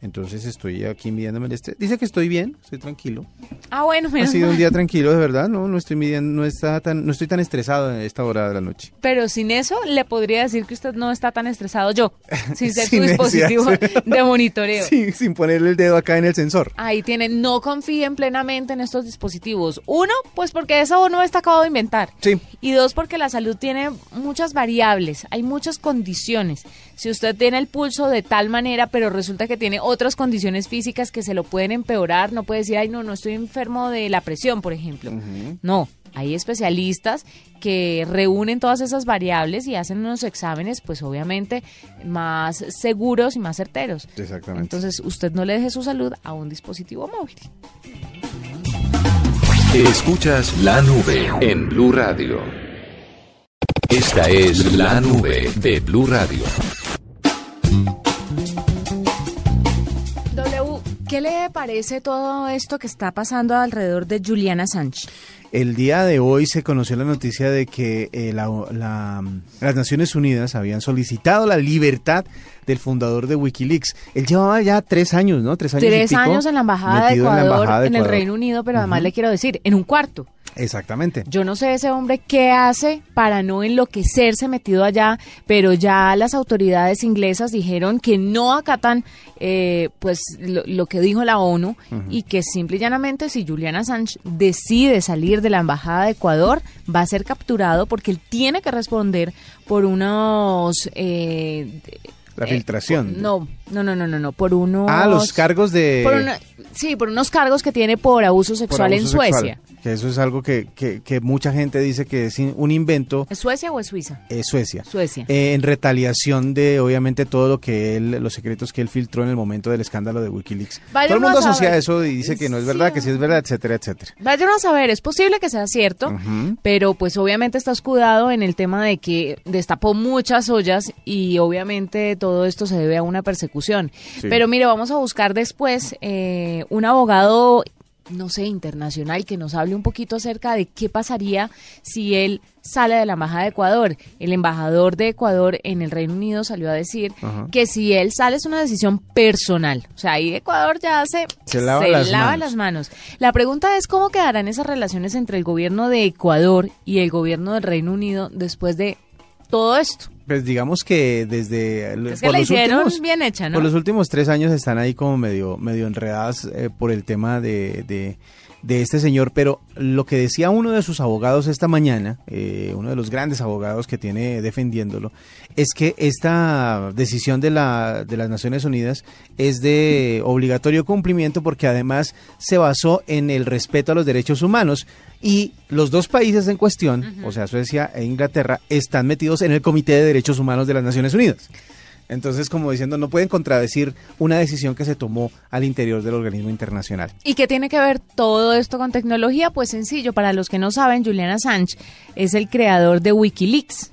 S5: Entonces estoy aquí midiéndome el estrés. Dice que estoy bien, estoy tranquilo.
S4: Ah, bueno,
S5: Ha
S4: menos
S5: sido un día tranquilo, de verdad. No, no estoy midiendo, no está tan, no estoy tan estresado en esta hora de la noche.
S4: Pero sin eso le podría decir que usted no está tan estresado yo, [LAUGHS] sin ser
S5: Sin
S4: su dispositivo [LAUGHS] de monitoreo. [LAUGHS]
S5: Sí, sin ponerle el dedo acá en el sensor.
S4: Ahí tienen, no confíen plenamente en estos dispositivos. Uno, pues porque eso no está acabado de inventar.
S5: Sí.
S4: Y dos, porque la salud tiene muchas variables, hay muchas condiciones. Si usted tiene el pulso de tal manera, pero resulta que tiene otras condiciones físicas que se lo pueden empeorar, no puede decir, ay, no, no estoy enfermo de la presión, por ejemplo. No, hay especialistas que reúnen todas esas variables y hacen unos exámenes, pues obviamente más seguros y más certeros.
S5: Exactamente.
S4: Entonces, usted no le deje su salud a un dispositivo móvil.
S3: Escuchas la nube en Blue Radio. Esta es la nube de Blue Radio.
S4: ¿Qué le parece todo esto que está pasando alrededor de Juliana Sánchez?
S5: El día de hoy se conoció la noticia de que eh, la- la- las Naciones Unidas habían solicitado la libertad del fundador de Wikileaks. Él llevaba ya tres años, ¿no? Tres años, y
S4: Tres
S5: pico
S4: años en la Embajada de Ecuador, en,
S5: la Embajada de
S4: el
S5: Ecuador.
S4: Reino Unido, pero además le quiero decir, en un cuarto.
S5: Exactamente.
S4: Yo no sé ese hombre qué hace para no enloquecerse metido allá, pero ya las autoridades inglesas dijeron que no acatan eh, pues lo, lo que dijo la ONU y que simple y llanamente si Julian Assange decide salir de la embajada de Ecuador va a ser capturado porque él tiene que responder por unos eh,
S5: La
S4: eh,
S5: filtración.
S4: no, no, no, no, no, no, por unos
S5: Ah, los cargos de...
S4: por una- sí, por unos cargos que tiene por abuso
S5: por
S4: sexual en
S5: sexual. Que eso es algo que, que, que mucha gente dice que es un invento
S4: ¿Es Suecia o es Suiza?
S5: eh, Suecia.
S4: Suecia.
S5: Eh, en retaliación de, obviamente, todo lo que él, los secretos que él filtró en el momento del escándalo de Wikileaks. Todo el
S4: a
S5: mundo asocia
S4: saber.
S5: eso y dice que no es
S4: Sí,
S5: verdad, que sí es verdad, etcétera, etcétera.
S4: Vayan a saber, es posible que sea cierto, pero pues obviamente está escudado en el tema de que destapó muchas ollas y obviamente todo esto se debe a una persecución.
S5: Sí.
S4: Pero mire, vamos a buscar después eh, un abogado, no sé, internacional que nos hable un poquito acerca de qué pasaría si él sale de la embajada de Ecuador. El embajador de Ecuador en el Reino Unido salió a decir
S5: Ajá.
S4: que si él sale es una decisión personal. O sea, ahí Ecuador ya se,
S5: Se lava las manos.
S4: las manos. La pregunta es cómo quedarán esas relaciones entre el gobierno de Ecuador y el gobierno del Reino Unido después de todo esto.
S5: Pues digamos que desde
S4: Es que la hicieron bien hecha, ¿no?
S5: por los últimos tres años están ahí como medio medio enredadas eh, por el tema de, de, de este señor, pero lo que decía uno de sus abogados esta mañana, eh, uno de los grandes abogados que tiene defendiéndolo, es que esta decisión de, la, de las Naciones Unidas es de obligatorio cumplimiento porque además se basó en el respeto a los derechos humanos y los dos países en cuestión, o sea, Suecia e Inglaterra, están metidos en el Comité de Derechos Humanos de las Naciones Unidas. Entonces, como diciendo, no pueden contradecir una decisión que se tomó al interior del organismo internacional.
S4: ¿Y qué tiene que ver todo esto con tecnología? Pues sencillo, para los que no saben, Julian Assange es el creador de Wikileaks,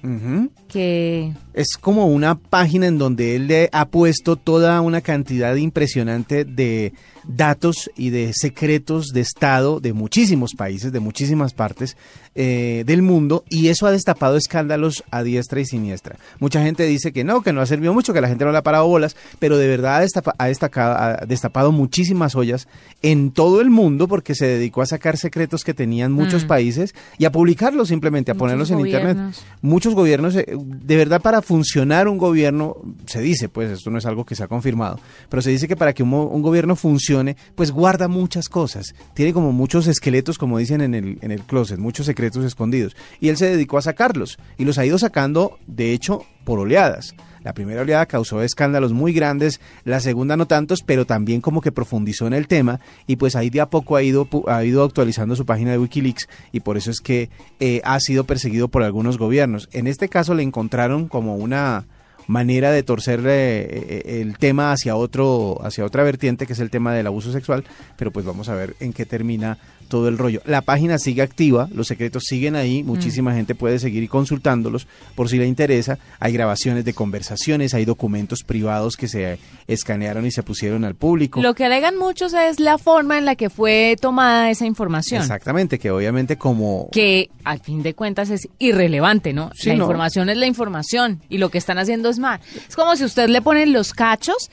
S4: que
S5: Es como una página en donde él le ha puesto toda una cantidad impresionante de datos y de secretos de Estado de muchísimos países, de muchísimas partes eh, del mundo, y eso ha destapado escándalos a diestra y siniestra. Mucha gente dice que no, que no ha servido mucho, que la gente no le ha parado bolas, pero de verdad ha, destapa- ha destacado- ha destapado muchísimas ollas en todo el mundo porque se dedicó a sacar secretos que tenían muchos
S4: Mm.
S5: países y a publicarlos simplemente, a
S4: Muchos
S5: ponerlos en Internet muchos gobiernos, eh, de verdad para funcionar un gobierno, se dice, pues esto no es algo que se ha confirmado, pero se dice que para que un gobierno funcione, pues guarda muchas cosas, tiene como muchos esqueletos, como dicen en el, en el closet, muchos secretos escondidos, y él se dedicó a sacarlos, y los ha ido sacando, de hecho, por oleadas. La primera oleada causó escándalos muy grandes, la segunda no tantos, pero también como que profundizó en el tema y pues ahí de a poco ha ido, ha ido actualizando su página de Wikileaks y por eso es que eh, ha sido perseguido por algunos gobiernos. En este caso le encontraron como una manera de torcer eh, eh, el tema hacia otro hacia otra vertiente que es el tema del abuso sexual pero pues vamos a ver en qué termina todo el rollo la página sigue activa los secretos siguen ahí muchísima gente puede seguir consultándolos por si le interesa hay grabaciones de conversaciones hay documentos privados que se escanearon y se pusieron al público
S4: Lo que alegan muchos es la forma en la que fue tomada esa información.
S5: exactamente que obviamente como
S4: Que al fin de cuentas es irrelevante, ¿no?
S5: Sí,
S4: la
S5: no.
S4: información es la información y lo que están haciendo es mal. Es como si usted le ponen los cachos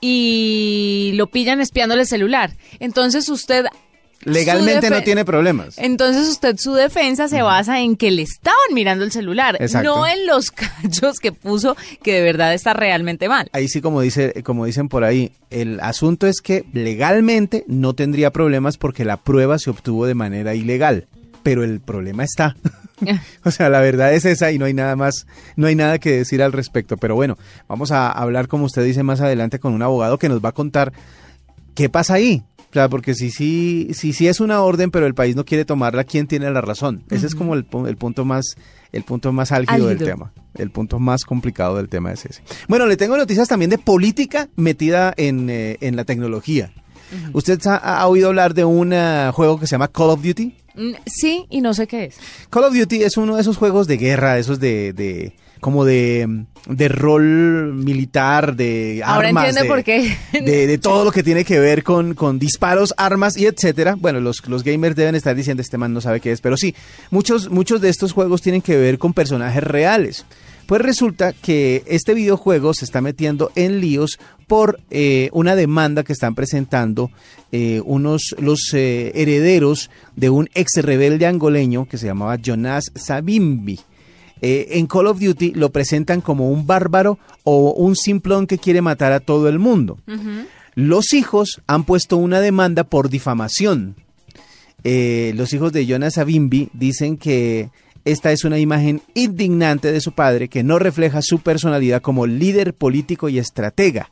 S4: y lo pillan espiándole el celular. Entonces usted
S5: legalmente no tiene problemas.
S4: Entonces usted su defensa se basa en que le estaban mirando el celular,
S5: Exacto.
S4: no en los [LAUGHS] cachos que puso que de verdad está realmente mal.
S5: ahí sí como dice como dicen por ahí el asunto es que legalmente no tendría problemas porque la prueba se obtuvo de manera ilegal pero el problema está. [LAUGHS] [LAUGHS] O sea la verdad es esa y no hay nada más no hay nada que decir al respecto. Pero bueno vamos a hablar como usted dice más adelante con un abogado que nos va a contar qué pasa ahí o sea, porque si sí si, si, es una orden, pero el país no quiere tomarla, ¿quién tiene la razón? Ese es como el, el punto más el punto más álgido, del tema. El punto más complicado del tema es ese. Bueno, le tengo noticias también de política metida en, eh, en la tecnología. ¿Usted ha, ha oído hablar de un eh, juego que se llama Call of Duty?
S4: Mm, Sí, y no sé qué es.
S5: Call of Duty es uno de esos juegos de guerra, esos de, de como de, de rol militar, de
S4: Ahora
S5: armas, de-
S4: por qué.
S5: de, de todo lo que tiene que ver con, con disparos, armas y etcétera. Bueno, los, los gamers deben estar diciendo este man no sabe qué es, pero sí, muchos, muchos de estos juegos tienen que ver con personajes reales. Pues resulta que este videojuego se está metiendo en líos por eh, una demanda que están presentando eh, unos los eh, herederos de un ex rebelde angoleño que se llamaba Jonas Savimbi. Eh, en Call of Duty lo presentan como un bárbaro o un simplón que quiere matar a todo el mundo. Los hijos han puesto una demanda por difamación. Eh, los hijos de Jonas Savimbi dicen que esta es una imagen indignante de su padre que no refleja su personalidad como líder político y estratega.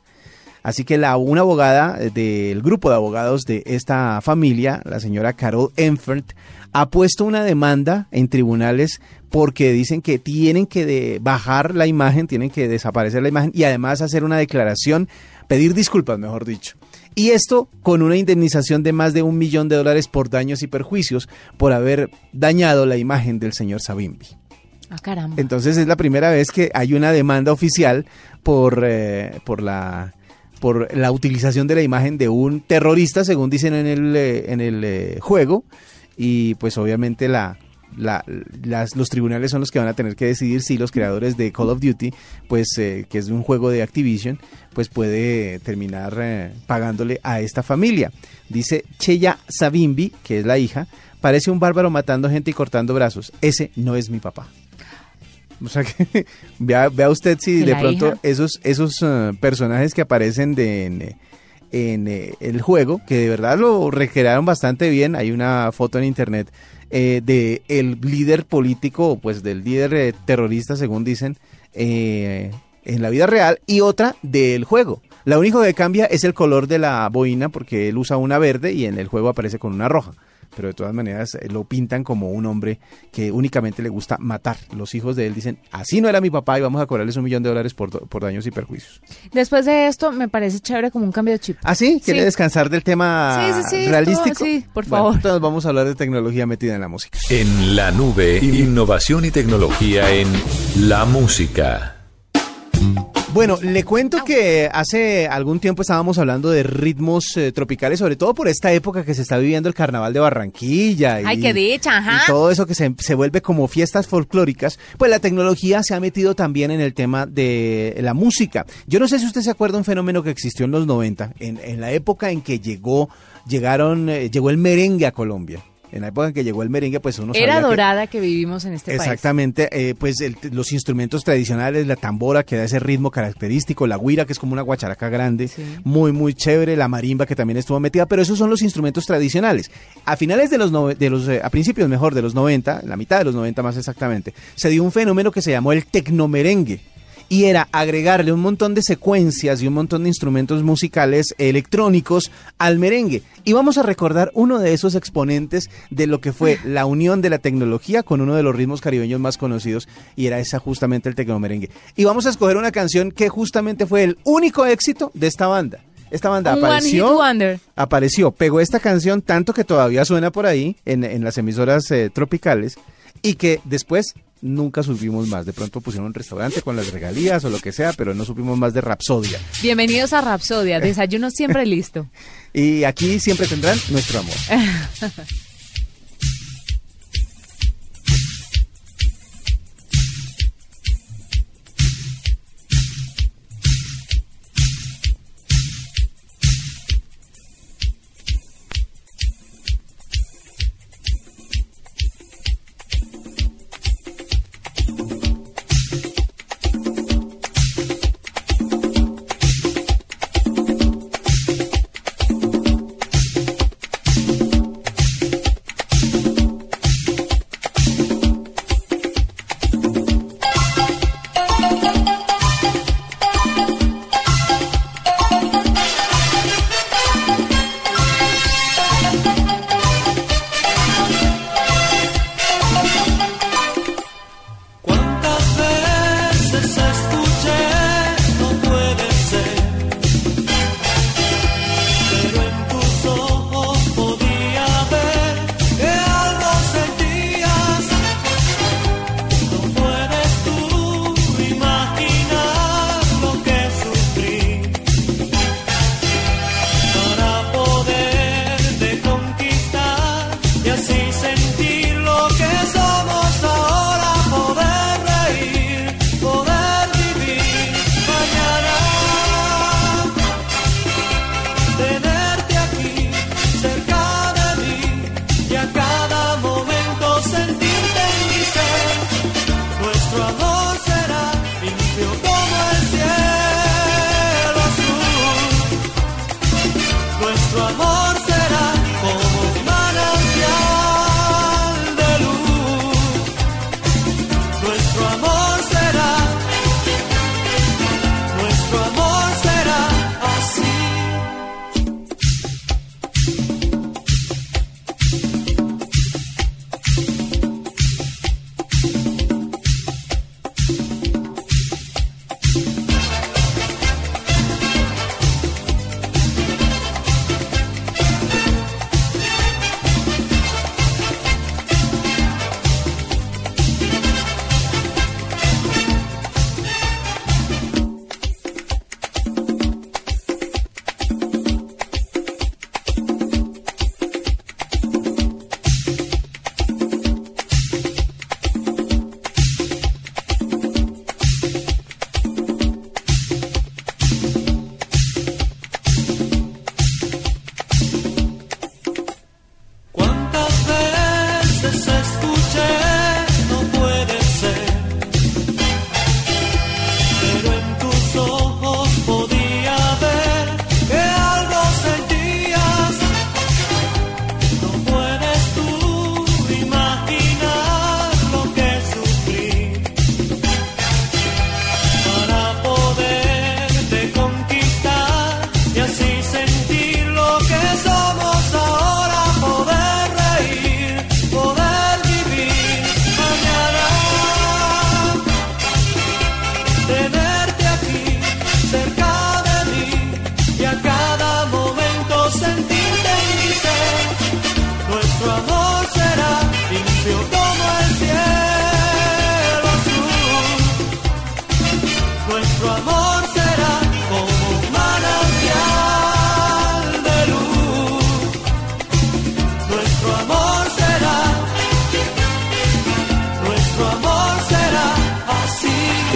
S5: Así que la, una abogada eh, del grupo de abogados de esta familia, la señora Carol Enfert, ha puesto una demanda en tribunales porque dicen que tienen que de- bajar la imagen, tienen que desaparecer la imagen y además hacer una declaración, pedir disculpas, mejor dicho. Y esto con una indemnización de más de un millón de dólares por daños y perjuicios por haber dañado la imagen del señor Savimbi.
S4: Ah, caramba.
S5: Entonces es la primera vez que hay una demanda oficial por, eh, por la por la utilización de la imagen de un terrorista, según dicen en el, eh, en el eh, juego, y pues obviamente la, la- las, los tribunales son los que van a tener que decidir si los creadores de Call of Duty, pues eh, que es un juego de Activision, pues puede terminar eh, pagándole a esta familia. Dice Cheya Savimbi, que es la hija, parece un bárbaro matando gente y cortando brazos. Ese no es mi papá. O sea [LAUGHS] que vea, vea usted si
S4: ¿Que
S5: de pronto
S4: hija?
S5: esos, esos eh, personajes que aparecen de, en, en, eh, el juego, que de verdad lo recrearon bastante bien, hay una foto en internet eh, de el líder político, pues del líder eh, terrorista, según dicen, en la vida real, y otra del juego. La único que cambia es el color de la boina, porque él usa una verde y en el juego aparece con una roja. Pero de todas maneras eh, lo pintan como un hombre que únicamente le gusta matar. Los hijos de él dicen, así no era mi papá y vamos a cobrarles un millón de dólares por, por daños y perjuicios.
S4: Después de esto, me parece chévere como un cambio de chip.
S5: ¿Ah, sí? ¿Quiere
S4: Sí.
S5: descansar del tema
S4: Sí, sí, sí,
S5: realístico?
S4: esto- sí, por
S5: Bueno,
S4: favor.
S5: entonces vamos a hablar de tecnología metida en la música.
S3: En la nube, innovación y tecnología en la música.
S5: Bueno, le cuento que hace algún tiempo estábamos hablando de ritmos eh, tropicales, sobre todo por esta época que se está viviendo el carnaval de Barranquilla. Y,
S4: Ay, qué dicha, ajá.
S5: y todo eso que se, se vuelve como fiestas folclóricas, pues la tecnología se ha metido también en el tema de la música. Yo no sé si usted se acuerda un fenómeno que existió en los 90, en, en la época en que llegó, llegaron, eh, llegó el merengue a Colombia. En la época en que llegó el merengue, pues uno
S4: Era
S5: sabía
S4: dorada que vivimos en este país.
S5: Exactamente, eh, pues el- los instrumentos tradicionales, la tambora que da ese ritmo característico, la guira que es como una guacharaca grande,
S4: Sí.
S5: muy muy chévere, la marimba que también estuvo metida, pero esos son los instrumentos tradicionales. A finales de los, de los eh, a principios mejor de los 90, la mitad de los 90 más exactamente, se dio un fenómeno que se llamó el tecnomerengue.
S9: Y era agregarle un montón de secuencias y un montón de instrumentos musicales electrónicos al merengue. Y vamos a recordar uno de esos exponentes de lo que fue la unión de la tecnología con uno de los ritmos caribeños más conocidos y era esa justamente el tecnomerengue. Y vamos a escoger una canción que justamente fue el único éxito de esta banda. Esta banda
S4: Un
S9: apareció, apareció, pegó esta canción tanto que todavía suena por ahí en, en las emisoras eh, tropicales y que después nunca supimos más. De pronto pusieron un restaurante con las regalías o lo que sea, pero no supimos más de Rapsodia.
S4: Bienvenidos a Rapsodia, desayuno siempre listo. [LAUGHS]
S9: Y aquí siempre tendrán nuestro amor. [LAUGHS]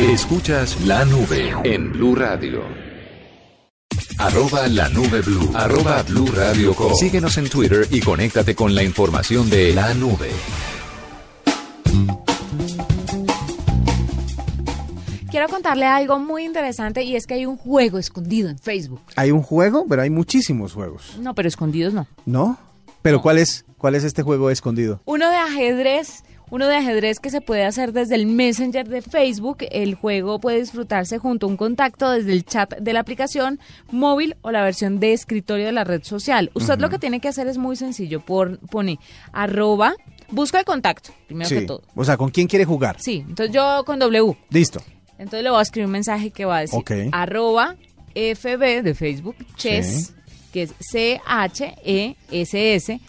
S3: Escuchas la nube en Blue Radio. Arroba la nube blue. Arroba blue radio com. Síguenos en Twitter y conéctate con la información de la nube.
S4: Quiero contarle algo muy interesante y es que hay un juego escondido en Facebook.
S9: Hay un juego, pero hay muchísimos juegos.
S4: No, pero escondidos no.
S9: ¿No? Pero ¿cuál es cuál es este juego escondido?
S4: Uno de ajedrez uno de ajedrez que se puede hacer desde el Messenger de Facebook. El juego puede disfrutarse junto a un contacto desde el chat de la aplicación móvil o la versión de escritorio de la red social. Usted lo que tiene que hacer es muy sencillo. Por, pone arroba, busca el contacto, primero que todo.
S5: O sea, ¿con quién quiere jugar?
S4: Sí, entonces yo con W.
S5: Listo.
S4: Entonces le voy a escribir un mensaje que va a decir arroba FB de Facebook, chess,
S5: Sí.
S4: que es C-H-E-S-S.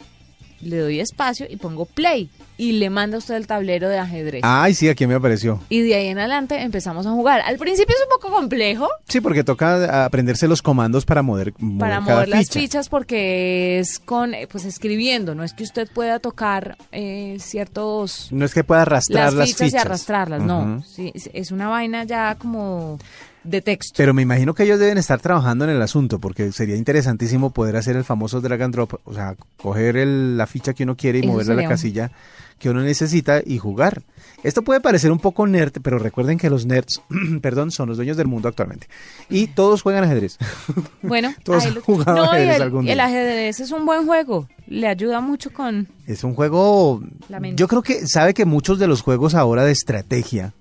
S4: Le doy espacio y pongo play. Y le manda usted el tablero de ajedrez.
S5: Ay, sí, aquí me apareció.
S4: Y de ahí en adelante empezamos a jugar. Al principio es un poco complejo
S5: Sí, porque toca aprenderse los comandos para mover,
S4: para
S5: cada
S4: mover las
S5: ficha.
S4: fichas porque es con, eh, pues escribiendo. No es que usted pueda tocar eh, ciertos
S5: No es que pueda arrastrar
S4: las
S5: las
S4: fichas,
S5: fichas.
S4: y arrastrarlas, no. Sí, es una vaina ya como de texto.
S5: Pero me imagino que ellos deben estar trabajando en el asunto, porque sería interesantísimo poder hacer el famoso drag and drop, o sea, coger el- la ficha que uno quiere y
S4: Eso
S5: moverla a la casilla que uno necesita y jugar. Esto puede parecer un poco nerd, pero recuerden que los nerds, [CLEARS THROAT] perdón, son los dueños del mundo actualmente. Y todos juegan ajedrez. [LAUGHS]
S4: Bueno,
S5: Todos han jugado
S4: no,
S5: ajedrez
S4: el,
S5: algún
S4: y el
S5: día.
S4: ajedrez es un buen juego. Le ayuda mucho con
S5: Es un juego, yo creo que sabe que muchos de los juegos ahora de estrategia,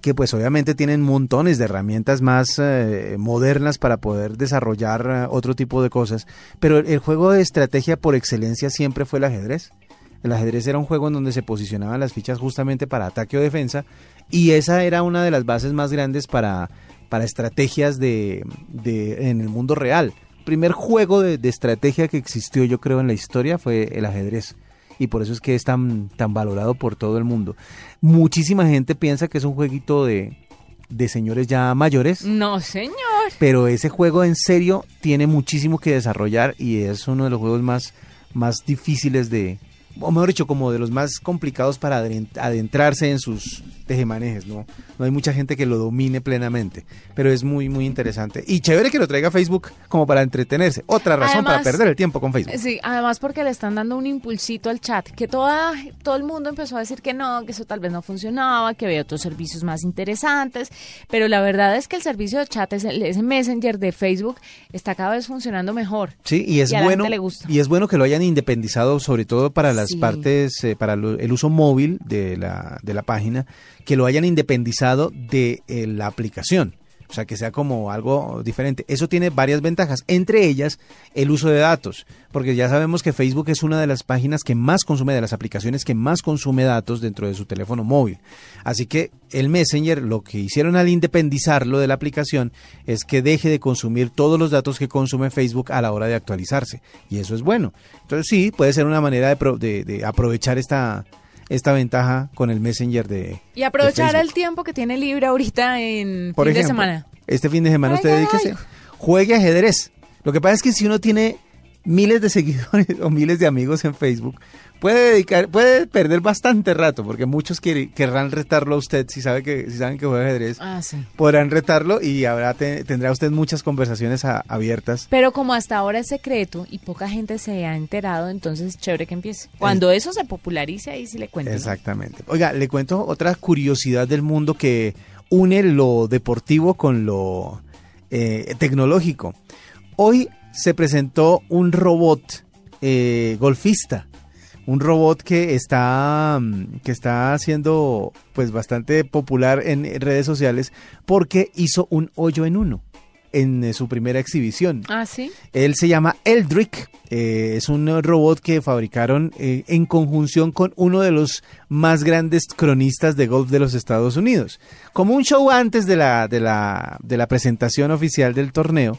S5: que pues obviamente tienen montones de herramientas más eh, modernas para poder desarrollar eh, otro tipo de cosas, pero el, juego de estrategia por excelencia siempre fue el ajedrez. El ajedrez era un juego en donde se posicionaban las fichas justamente para ataque o defensa y esa era una de las bases más grandes para, para estrategias de, de- en el mundo real. El primer juego de, de estrategia que existió yo creo en la historia fue el ajedrez y por eso es que es tan, tan valorado por todo el mundo. Muchísima gente piensa que es un jueguito de, de señores ya mayores,
S4: No, señor.
S5: pero ese juego en serio tiene muchísimo que desarrollar y es uno de los juegos más, más difíciles de, o mejor dicho, como de los más complicados para adentrarse en sus tejemanejes, ¿no? No hay mucha gente que lo domine plenamente, pero es muy, muy interesante. Y chévere que lo traiga Facebook como para entretenerse. Otra razón para perder el tiempo con Facebook.
S4: Sí, además porque le están dando un impulsito al chat, que toda, todo el mundo empezó a decir que no, que eso tal vez no funcionaba, que había otros servicios más interesantes, pero la verdad es que el servicio de chat, ese, ese Messenger de Facebook, está cada vez funcionando mejor.
S5: Sí, y es
S4: Y
S5: bueno
S4: le gusta.
S5: y es bueno que lo hayan independizado, sobre todo para las
S4: Sí.
S5: partes, eh, para el uso móvil de la, de la página, que lo hayan independizado de eh, la aplicación. O sea, que sea como algo diferente. Eso tiene varias ventajas, entre ellas el uso de datos, porque ya sabemos que Facebook es una de las páginas que más consume, de las aplicaciones que más consume datos dentro de su teléfono móvil. Así que el Messenger, lo que hicieron al independizarlo de la aplicación, es que deje de consumir todos los datos que consume Facebook a la hora de actualizarse. Y eso es bueno. Entonces sí, puede ser una manera de, de aprovechar esta, esta ventaja con el Messenger de...
S4: Y aprovechar
S5: de
S4: el tiempo que tiene libre ahorita en
S5: Por
S4: fin de semana.
S5: Este fin de semana
S4: Ay,
S5: usted dedíquese, juegue ajedrez. Lo que pasa es que si uno tiene miles de [LAUGHS] seguidores o miles de amigos en Facebook, puede dedicar, puede perder bastante rato, porque muchos querrán retarlo a usted si sabe que, si saben que juega ajedrez.
S4: Ah, sí.
S5: Podrán retarlo y habrá te- tendrá usted muchas conversaciones a- abiertas.
S4: Pero como hasta ahora es secreto y poca gente se ha enterado, entonces es chévere que empiece. Cuando eso se popularice, ahí sí le cuento. ¿no?
S5: Exactamente. Oiga, le cuento otra curiosidad del mundo que une lo deportivo con lo eh, tecnológico. Hoy se presentó un robot eh, golfista. Un robot que está, mm, que está siendo pues bastante popular en redes sociales porque hizo un hoyo en uno en eh, su primera exhibición.
S4: Ah, sí.
S5: Él se llama Eldrick, eh, es un robot que fabricaron eh, en conjunción con uno de los más grandes cronistas de golf de los Estados Unidos. Como un show antes de la, de la, de la presentación oficial del torneo,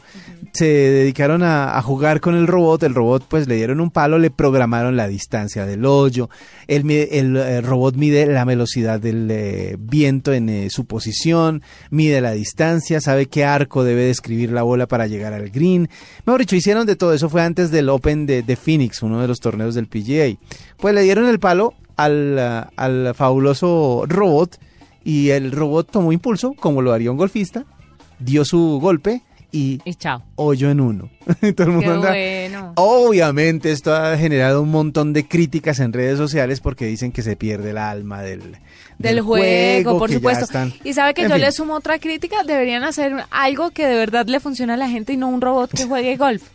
S5: se dedicaron a, a jugar con el robot. El robot, pues le dieron un palo, le programaron la distancia del hoyo. El, eh, robot mide la velocidad del eh, viento en eh, su posición, mide la distancia, sabe qué arco debe describir la bola para llegar al green. Mejor dicho, hicieron de todo. Eso fue antes del Open de, de Phoenix, uno de los torneos del PGA. Pues le dieron el palo al, ah, al fabuloso robot y el robot tomó impulso, como lo haría un golfista, dio su golpe y
S4: Y chao.
S5: hoyo en uno. [LAUGHS] Todo el mundo
S4: Qué
S5: anda-
S4: bueno.
S5: Obviamente esto ha generado un montón de críticas en redes sociales porque dicen que se pierde el alma del,
S4: Del juego, por supuesto.
S5: están-
S4: Y sabe que
S5: En
S4: yo
S5: fin.
S4: le sumo otra crítica, deberían hacer algo que de verdad le funcione a la gente y no un robot que juegue golf. [LAUGHS]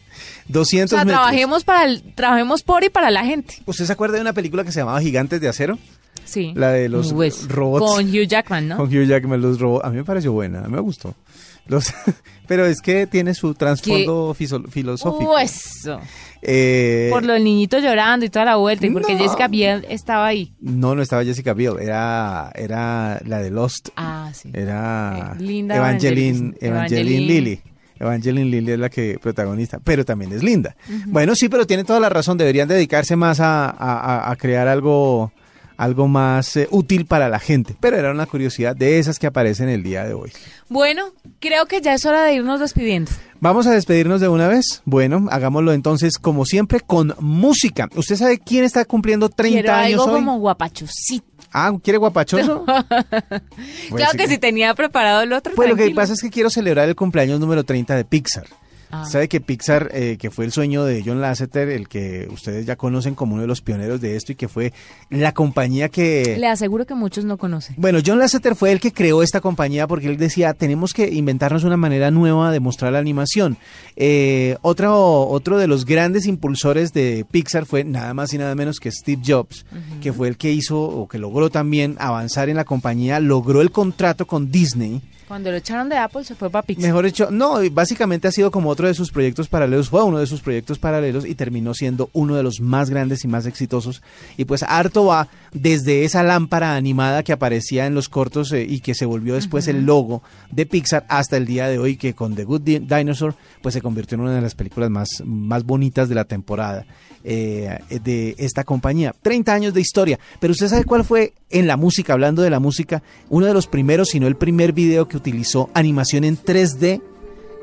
S4: O
S5: 200
S4: sea,
S5: metros.
S4: trabajemos para el, trabajemos por y para la gente.
S5: ¿Usted se acuerda de una película que se llamaba Gigantes de Acero?
S4: Sí.
S5: La de los
S4: Pues,
S5: robots.
S4: Con Hugh Jackman, ¿no?
S5: Con Hugh Jackman, los robots. A mí me pareció buena, a mí me gustó. Los, [LAUGHS] pero es que tiene su trasfondo filosófico.
S4: Uh, eso.
S5: Eh,
S4: Por lo del niñito llorando y toda la vuelta. Y porque
S5: no.
S4: Jessica Biel estaba ahí.
S5: No, no estaba Jessica Biel, era, era la de Lost.
S4: Ah, sí.
S5: Era
S4: Eh, Linda
S5: Evangeline,
S4: Evangeline.
S5: Evangeline Lilly. Evangeline Lilly es la que protagonista, pero también es linda. Bueno, sí, pero tiene toda la razón. Deberían dedicarse más a- a crear algo, algo más eh, útil para la gente. Pero era una curiosidad de esas que aparecen el día de hoy.
S4: Bueno, creo que ya es hora de irnos despidiendo.
S5: Vamos a despedirnos de una vez. Bueno, hagámoslo entonces, como siempre, con música. ¿Usted sabe quién está cumpliendo 30
S4: Quiero
S5: años
S4: algo
S5: hoy?
S4: como guapachosito.
S5: Ah, ¿quiere guapachoso? [LAUGHS]
S4: Claro que si tenía preparado el otro.
S5: Pues lo que pasa es que quiero celebrar el cumpleaños número 30 de Pixar.
S4: Ah.
S5: Sabe que Pixar, eh, que fue el sueño de John Lasseter, el que ustedes ya conocen como uno de los pioneros de esto y que fue la compañía que...
S4: Le aseguro que muchos no conocen.
S5: Bueno, John Lasseter fue el que creó esta compañía porque él decía, tenemos que inventarnos una manera nueva de mostrar la animación. Eh, otro, otro de los grandes impulsores de Pixar fue nada más y nada menos que Steve Jobs, que fue el que hizo o que logró también avanzar en la compañía, logró el contrato con Disney.
S4: Cuando lo echaron de Apple se fue para Pixar.
S5: Mejor dicho, no, básicamente ha sido como otro de sus proyectos paralelos, fue uno de sus proyectos paralelos y terminó siendo uno de los más grandes y más exitosos. Y pues harto va desde esa lámpara animada que aparecía en los cortos eh, y que se volvió después el logo de Pixar hasta el día de hoy que con The Good Di- Dinosaur pues se convirtió en una de las películas más, más bonitas de la temporada eh, de esta compañía. 30 años de historia. Pero usted sabe cuál fue en la música, hablando de la música, uno de los primeros, si no el primer video que utilizó animación en 3D,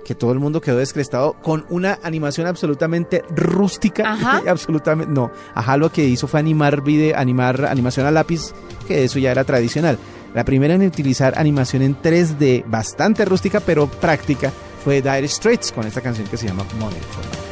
S5: que todo el mundo quedó descrestado, con una animación absolutamente rústica.
S4: Ajá. [LAUGHS]
S5: absolutamente, no. Ajá, lo que hizo fue animar video, animar animación a lápiz, que eso ya era tradicional. La primera en utilizar animación en 3D, bastante rústica, pero práctica, fue Dire Straits con esta canción que se llama Money